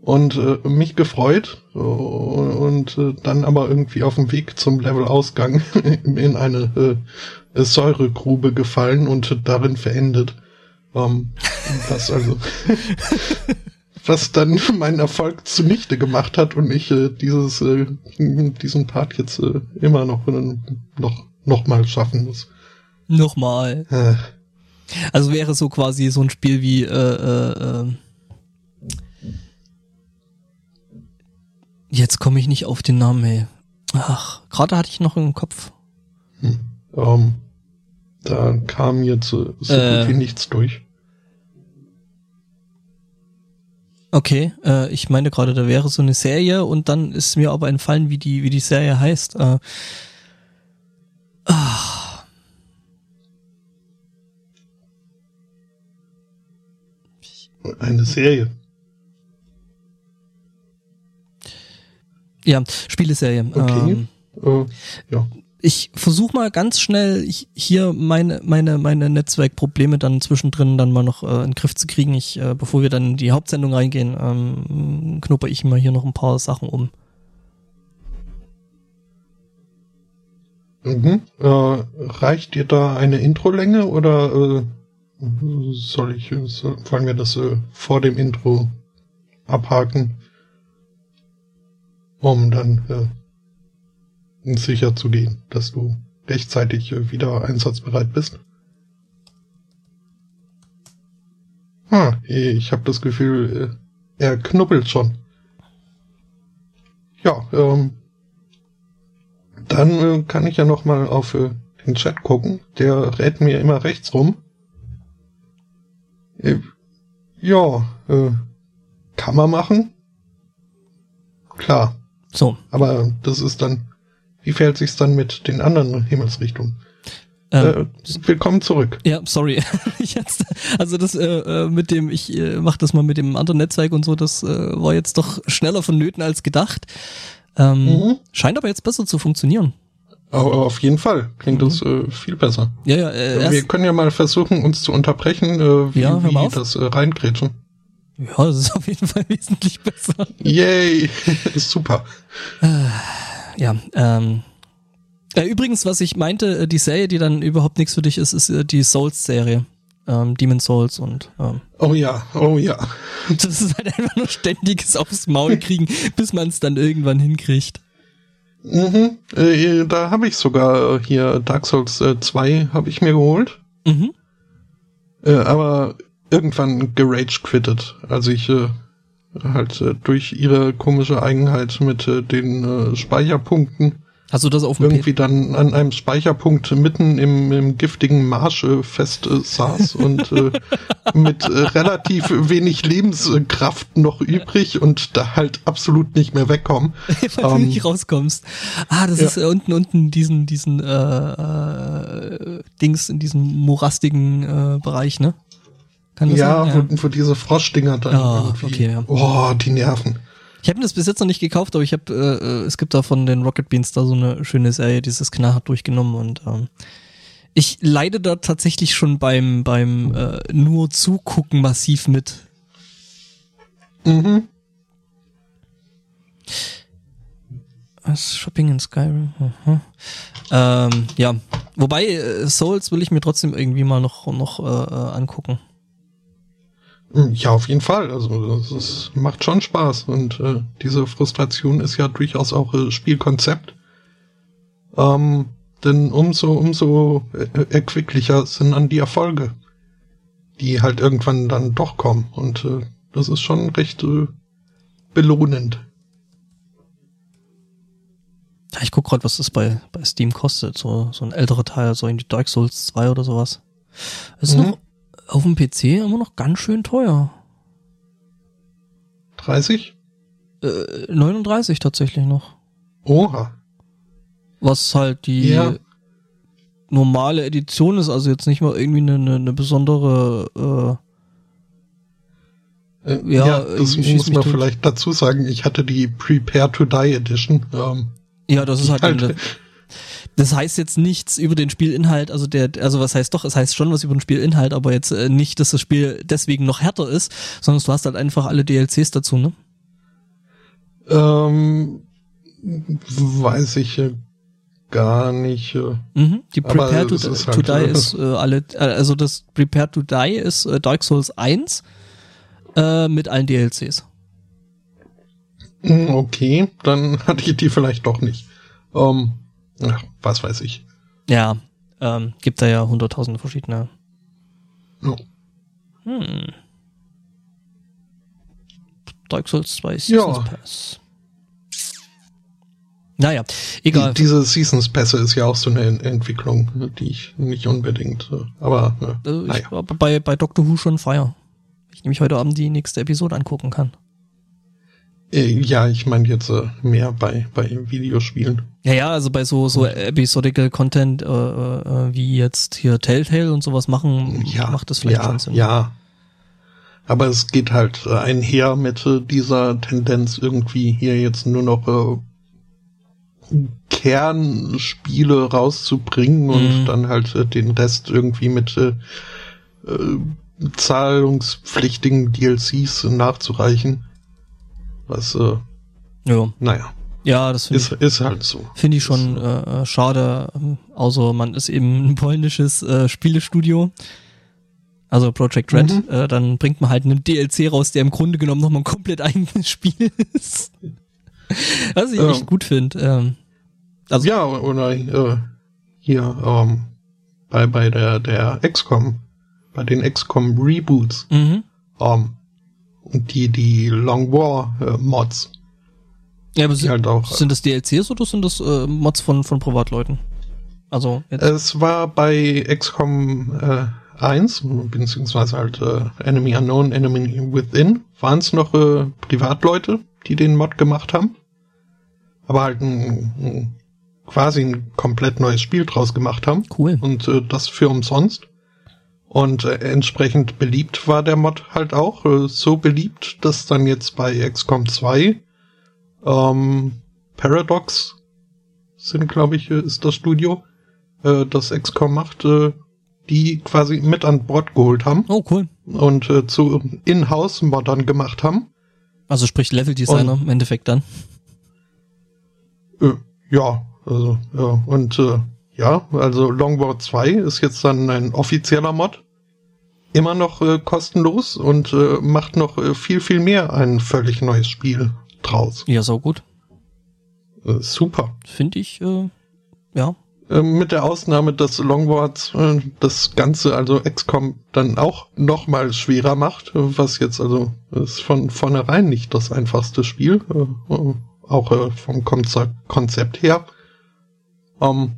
und äh, mich gefreut und äh, dann aber irgendwie auf dem Weg zum Levelausgang in eine Säuregrube gefallen und darin verendet. Ähm, was also was dann meinen Erfolg zunichte gemacht hat und ich äh, dieses äh, diesen Part jetzt äh, immer noch äh, noch noch mal schaffen muss.
Nochmal.
Äh,
Also wäre so quasi so ein Spiel wie äh, äh, äh, Jetzt komme ich nicht auf den Namen, ey. Ach, gerade hatte ich noch im Kopf.
ähm, da kam jetzt äh, so
Äh.
gut wie nichts durch.
Okay, äh, ich meine gerade, da wäre so eine Serie und dann ist mir aber entfallen, wie die, wie die Serie heißt. Äh, ah,
Eine Serie.
ja, Spieleserie.
Okay.
Ähm,
Äh, ja.
Ich versuche mal ganz schnell hier meine meine meine Netzwerkprobleme dann zwischendrin dann mal noch äh, in den Griff zu kriegen. Ich, äh, bevor wir dann in die Hauptsendung reingehen, ähm, knupper ich mal hier noch ein paar Sachen um.
Mhm. Äh, reicht dir da eine Introlänge oder äh, soll ich, soll, wollen wir das äh, vor dem Intro abhaken, um dann äh, sicher zu gehen, dass du rechtzeitig äh, wieder einsatzbereit bist? Ah, ich habe das Gefühl, äh, er knuppelt schon. Ja, ähm, dann äh, kann ich ja noch mal auf äh, den Chat gucken. Der rät mir immer rechts rum. Äh, ja, äh, kann man machen. Klar.
So.
Aber das ist dann, wie verhält sich's dann mit den anderen Himmelsrichtungen? Ähm, äh, willkommen zurück.
Ja, sorry. jetzt, also das äh, äh, mit dem, ich äh, mach das mal mit dem anderen Netzwerk und so, das äh, war jetzt doch schneller vonnöten als gedacht. Ähm, mhm. Scheint aber jetzt besser zu funktionieren.
Auf jeden Fall klingt mhm. das äh, viel besser.
Ja, ja. Äh,
Wir können ja mal versuchen, uns zu unterbrechen, äh, wie, ja, wie das äh, reingrätschen.
Ja, das ist auf jeden Fall wesentlich besser.
Yay, super.
Äh, ja, ähm. Äh, übrigens, was ich meinte, äh, die Serie, die dann überhaupt nichts für dich ist, ist äh, die Souls-Serie. Ähm, Demon Souls und ähm,
Oh ja, oh ja.
Das ist halt einfach nur ständiges aufs Maul kriegen, bis man es dann irgendwann hinkriegt.
Mhm. Äh, da habe ich sogar hier Dark Souls äh, 2 habe ich mir geholt. Mhm. Äh, aber irgendwann gerage quittet. Also ich äh, halt äh, durch ihre komische Eigenheit mit äh, den äh, Speicherpunkten
Hast du das auf
dem irgendwie P dann an einem Speicherpunkt mitten im, im giftigen Marsch äh, fest äh, saß und äh, mit äh, relativ wenig Lebenskraft noch übrig und da halt absolut nicht mehr wegkommen.
Weil ähm, du nicht rauskommst. Ah, das ja. ist äh, unten unten diesen diesen äh, äh, Dings in diesem morastigen äh, Bereich, ne?
Kann das ja, sein? ja. Wo, wo diese Froschdinger dann
oh, irgendwie. Okay, ja.
Oh, die nerven.
Ich habe das bis jetzt noch nicht gekauft, aber ich habe, äh, äh, es gibt da von den Rocket Beans da so eine schöne Serie, dieses knallhart durchgenommen und ähm, ich leide da tatsächlich schon beim beim äh, nur zugucken massiv mit. Mhm. Was Shopping in Skyrim. Mhm. Ähm, ja, wobei äh, Souls will ich mir trotzdem irgendwie mal noch noch äh, äh angucken.
Ja, auf jeden Fall. Also es macht schon Spaß und äh, diese Frustration ist ja durchaus auch äh, Spielkonzept. Ähm, denn umso umso äh, erquicklicher sind dann die Erfolge, die halt irgendwann dann doch kommen und äh, das ist schon recht äh, belohnend.
Ich guck gerade, was das bei bei Steam kostet, so so ein älterer Teil, so in die Dark Souls 2 oder sowas. ist mhm. noch auf dem PC immer noch ganz schön teuer.
30?
Äh, 39 tatsächlich noch.
Oha.
Was halt die ja. normale Edition ist, also jetzt nicht mal irgendwie eine, eine, besondere
äh, äh, ja, ja, das muss man vielleicht dazu sagen. Ich hatte die Prepare to Die Edition. Ähm,
ja, das ist halt, halt eine, das heißt jetzt nichts über den Spielinhalt, also der, also was heißt doch, es heißt schon was über den Spielinhalt, aber jetzt äh, nicht, dass das Spiel deswegen noch härter ist, sondern du hast halt einfach alle DLCs dazu, ne?
Ähm, weiß ich äh, gar nicht. Äh,
mhm, die Prepare to, to halt, Die ist äh, alle, äh, also das Prepare to Die ist äh, Dark Souls 1 äh, mit allen DLCs.
Hm, okay, dann hatte ich die vielleicht doch nicht. Ähm, Ach, was weiß ich.
Ja, ähm, gibt da ja hunderttausende verschiedene.
Oh.
Hm. Dark Souls 2 Seasons ja. Pass. Naja, egal.
Die, diese Seasons Pässe ist ja auch so eine Entwicklung, die ich nicht unbedingt, aber
äh, also ich war bei, bei Doctor Who schon feier. Ich nämlich heute Abend die nächste Episode angucken kann.
Äh, ja, ich meine jetzt äh, mehr bei, bei Videospielen.
Ja, ja, also bei so, so episodical Content, äh, äh, wie jetzt hier Telltale und sowas machen, ja, macht das vielleicht
ja,
schon Sinn.
Ja. Aber es geht halt äh, einher mit äh, dieser Tendenz irgendwie hier jetzt nur noch äh, Kernspiele rauszubringen und
Mhm.
dann halt äh, den Rest irgendwie mit äh, äh, zahlungspflichtigen DLCs nachzureichen. Was, äh,
Ja,
naja,
ja das finde
ist,
ich,
ist halt so.
find ich schon äh, äh, schade. ähm, Außer man ist eben ein polnisches äh, Spielestudio. Also Project Red,
Mhm.
äh, dann bringt man halt einen DLC raus, der im Grunde genommen nochmal ein komplett eigenes Spiel ist. Was ich
Ja.
echt gut finde. Ähm, also,
Ja, oder äh, hier ähm, bei, bei der, der XCOM, bei den XCOM Reboots,
mhm.
ähm, die, die Long War äh, Mods,
ja, aber sind,
halt auch.
sind das DLCs oder sind das äh, Mods von, von Privatleuten? Also, jetzt,
Es war bei XCOM äh, 1, beziehungsweise halt äh, Enemy Unknown, Enemy Within, waren es noch äh, Privatleute, die den Mod gemacht haben. Aber halt ein, ein, quasi ein komplett neues Spiel draus gemacht haben.
cool.
Und äh, das für umsonst. Und äh, entsprechend beliebt war der Mod halt auch. Äh, so beliebt, dass dann jetzt bei XCOM 2 ähm, Paradox sind, glaube ich, äh, ist das Studio, äh, das XCOM macht, äh, die quasi mit an Bord geholt haben
Oh, cool.
und äh, zu In-House-Moddern gemacht haben.
Also sprich Level-Designer im Endeffekt dann.
Äh, ja, also, ja, und äh, ja, also Longboard 2 ist jetzt dann ein offizieller Mod. Immer noch äh, kostenlos und äh, macht noch äh, viel, viel mehr ein völlig neues Spiel draus.
Ja, so gut.
Äh, super.
Finde ich, äh, ja.
Äh, mit der Ausnahme, dass Longboards äh, das Ganze, also XCOM, dann auch noch mal schwerer macht, was jetzt also ist von vornherein nicht das einfachste Spiel, auch vom Konze Konzept her. Ähm,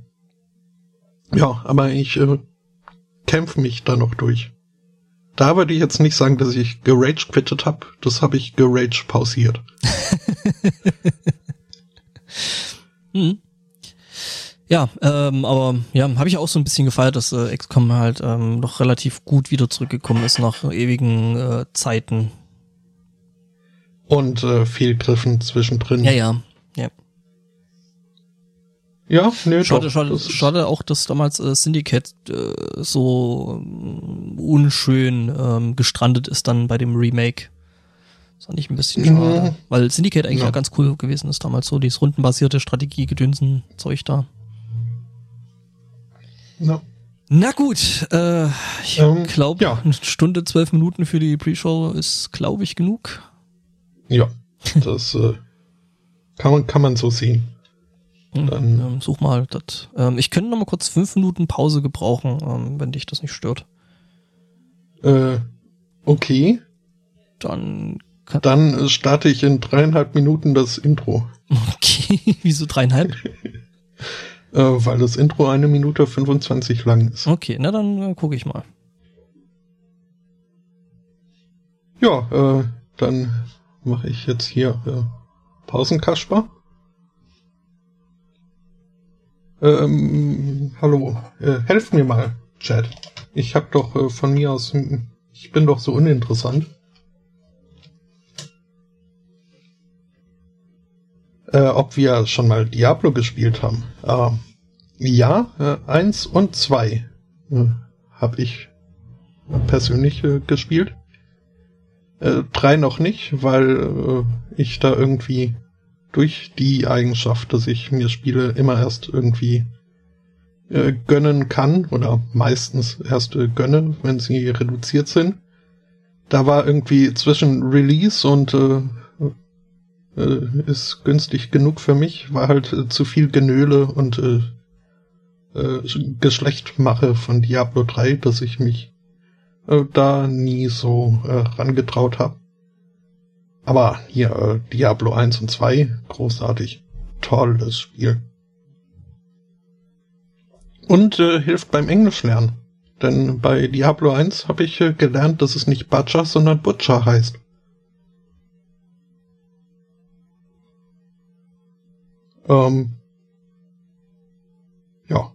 ja, aber ich äh, kämpfe mich da noch durch. Da würde ich jetzt nicht sagen, dass ich gerage quittet habe, das habe ich gerage pausiert.
Mhm. Ja, ähm, aber ja, habe ich auch so ein bisschen gefeiert, dass äh, XCOM halt ähm, noch relativ gut wieder zurückgekommen ist nach ewigen äh, Zeiten.
Und äh, Fehlgriffen zwischendrin.
Ja, ja. Ja.
Ja, nee,
Schade,
doch,
schade, schade auch, dass damals äh, Syndicate äh, so ähm, unschön ähm, gestrandet ist dann bei dem Remake. Das fand ich ein bisschen schade. Weil Syndicate eigentlich
Ja.
ja. ganz cool gewesen ist damals so, dieses rundenbasierte Strategie-Gedünsen-Zeug da.
Ja.
Na gut, äh, ich
Ähm,
glaube,
ja.
eine Stunde, zwölf Minuten für die Pre-Show ist, glaube ich, genug.
Ja, das äh, kann, man, kann man so sehen. Dann-
ähm, such mal das. Ähm, ich könnte noch mal kurz fünf Minuten Pause gebrauchen, ähm, wenn dich das nicht stört.
Äh, okay,
Dann
dann äh, starte ich in dreieinhalb Minuten das Intro.
okay, wieso dreieinhalb?
Äh, weil das Intro eine Minute 25 lang ist.
Okay, na dann äh, gucke ich mal.
Ja, äh, dann mache ich jetzt hier äh, Pausenkasper. Ähm, hallo, äh, helft mir mal, Chat. Ich hab doch äh, von mir aus, hm, ich bin doch so uninteressant. Äh, ob wir schon mal Diablo gespielt haben. Ähm, ja, äh, eins und zwei äh, habe ich persönlich äh, gespielt. Äh, drei noch nicht, weil äh, ich da irgendwie durch die Eigenschaft, dass ich mir Spiele immer erst irgendwie äh, gönnen kann oder meistens erst äh, gönne, wenn sie reduziert sind. Da war irgendwie zwischen Release und äh, äh, ist günstig genug für mich, war halt äh, zu viel Genöle und äh, äh, Geschlechtmache von Diablo 3, dass ich mich da nie so rangetraut habe. Aber hier, äh, Diablo 1 und 2, großartig. Tolles Spiel. Und äh, hilft beim Englisch lernen. Denn bei Diablo 1 habe ich äh, gelernt, dass es nicht Butcher, sondern Butcher heißt. Ähm, ja.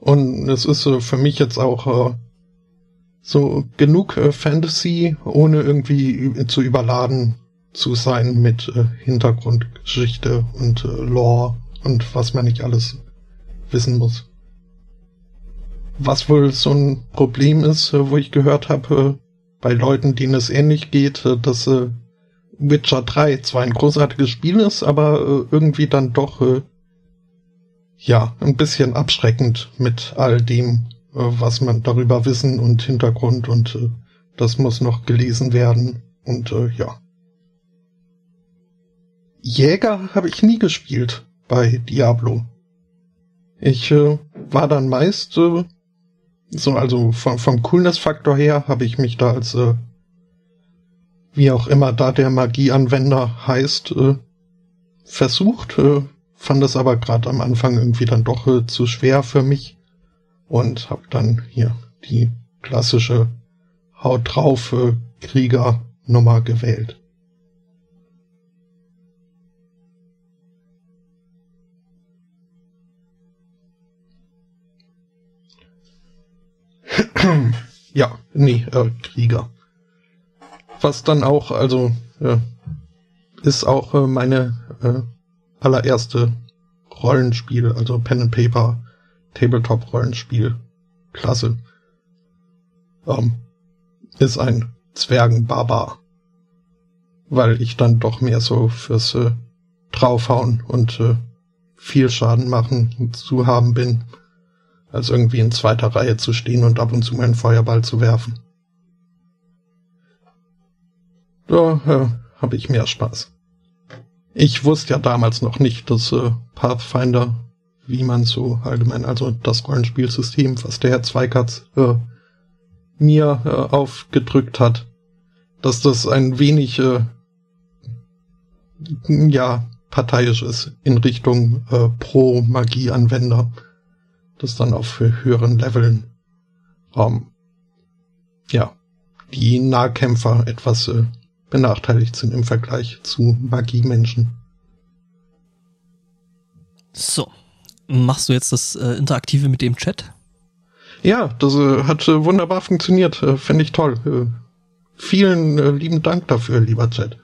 Und es ist äh, für mich jetzt auch äh, so genug äh, Fantasy, ohne irgendwie zu überladen, zu sein mit äh, Hintergrundgeschichte und äh, Lore und was man nicht alles wissen muss. Was wohl so ein Problem ist, äh, wo ich gehört habe, äh, bei Leuten, denen es ähnlich geht, äh, dass Witcher 3 zwar ein großartiges Spiel ist, aber irgendwie dann doch ja ein bisschen abschreckend mit all dem, was man darüber wissen und Hintergrund und äh, das muss noch gelesen werden und äh, ja. Jäger habe ich nie gespielt bei Diablo. Ich äh, war dann meist äh, so, also vom, vom Coolness-Faktor her habe ich mich da als äh, wie auch immer da der Magieanwender heißt, äh, versucht, äh, fand es aber gerade am Anfang irgendwie dann doch äh, zu schwer für mich und habe dann hier die klassische Haut drauf Krieger Nummer gewählt. ja, nee, äh, Krieger. Was dann auch, also, äh, ist auch äh, meine äh, allererste Rollenspiel, also Pen and Paper, Tabletop Rollenspiel, Klasse. Ähm, ist ein Zwergenbarbar. Weil ich dann doch mehr so fürs äh, draufhauen und äh, viel Schaden machen zu haben bin als irgendwie in zweiter Reihe zu stehen und ab und zu meinen Feuerball zu werfen. Da äh, habe ich mehr Spaß. Ich wusste ja damals noch nicht, dass äh, Pathfinder, wie man so allgemein, also das Rollenspielsystem, was der Herr Zweikatz äh, mir äh, aufgedrückt hat, dass das ein wenig äh, ja parteiisch ist in Richtung äh, Pro-Magie-Anwender das dann auf höheren Leveln, ähm, ja, die Nahkämpfer etwas äh, benachteiligt sind im Vergleich zu Magiemenschen.
So, machst du jetzt das äh, Interaktive mit dem Chat?
Ja, das äh, hat äh, wunderbar funktioniert. Äh, Finde ich toll. Äh, vielen äh, lieben Dank dafür, lieber Chat.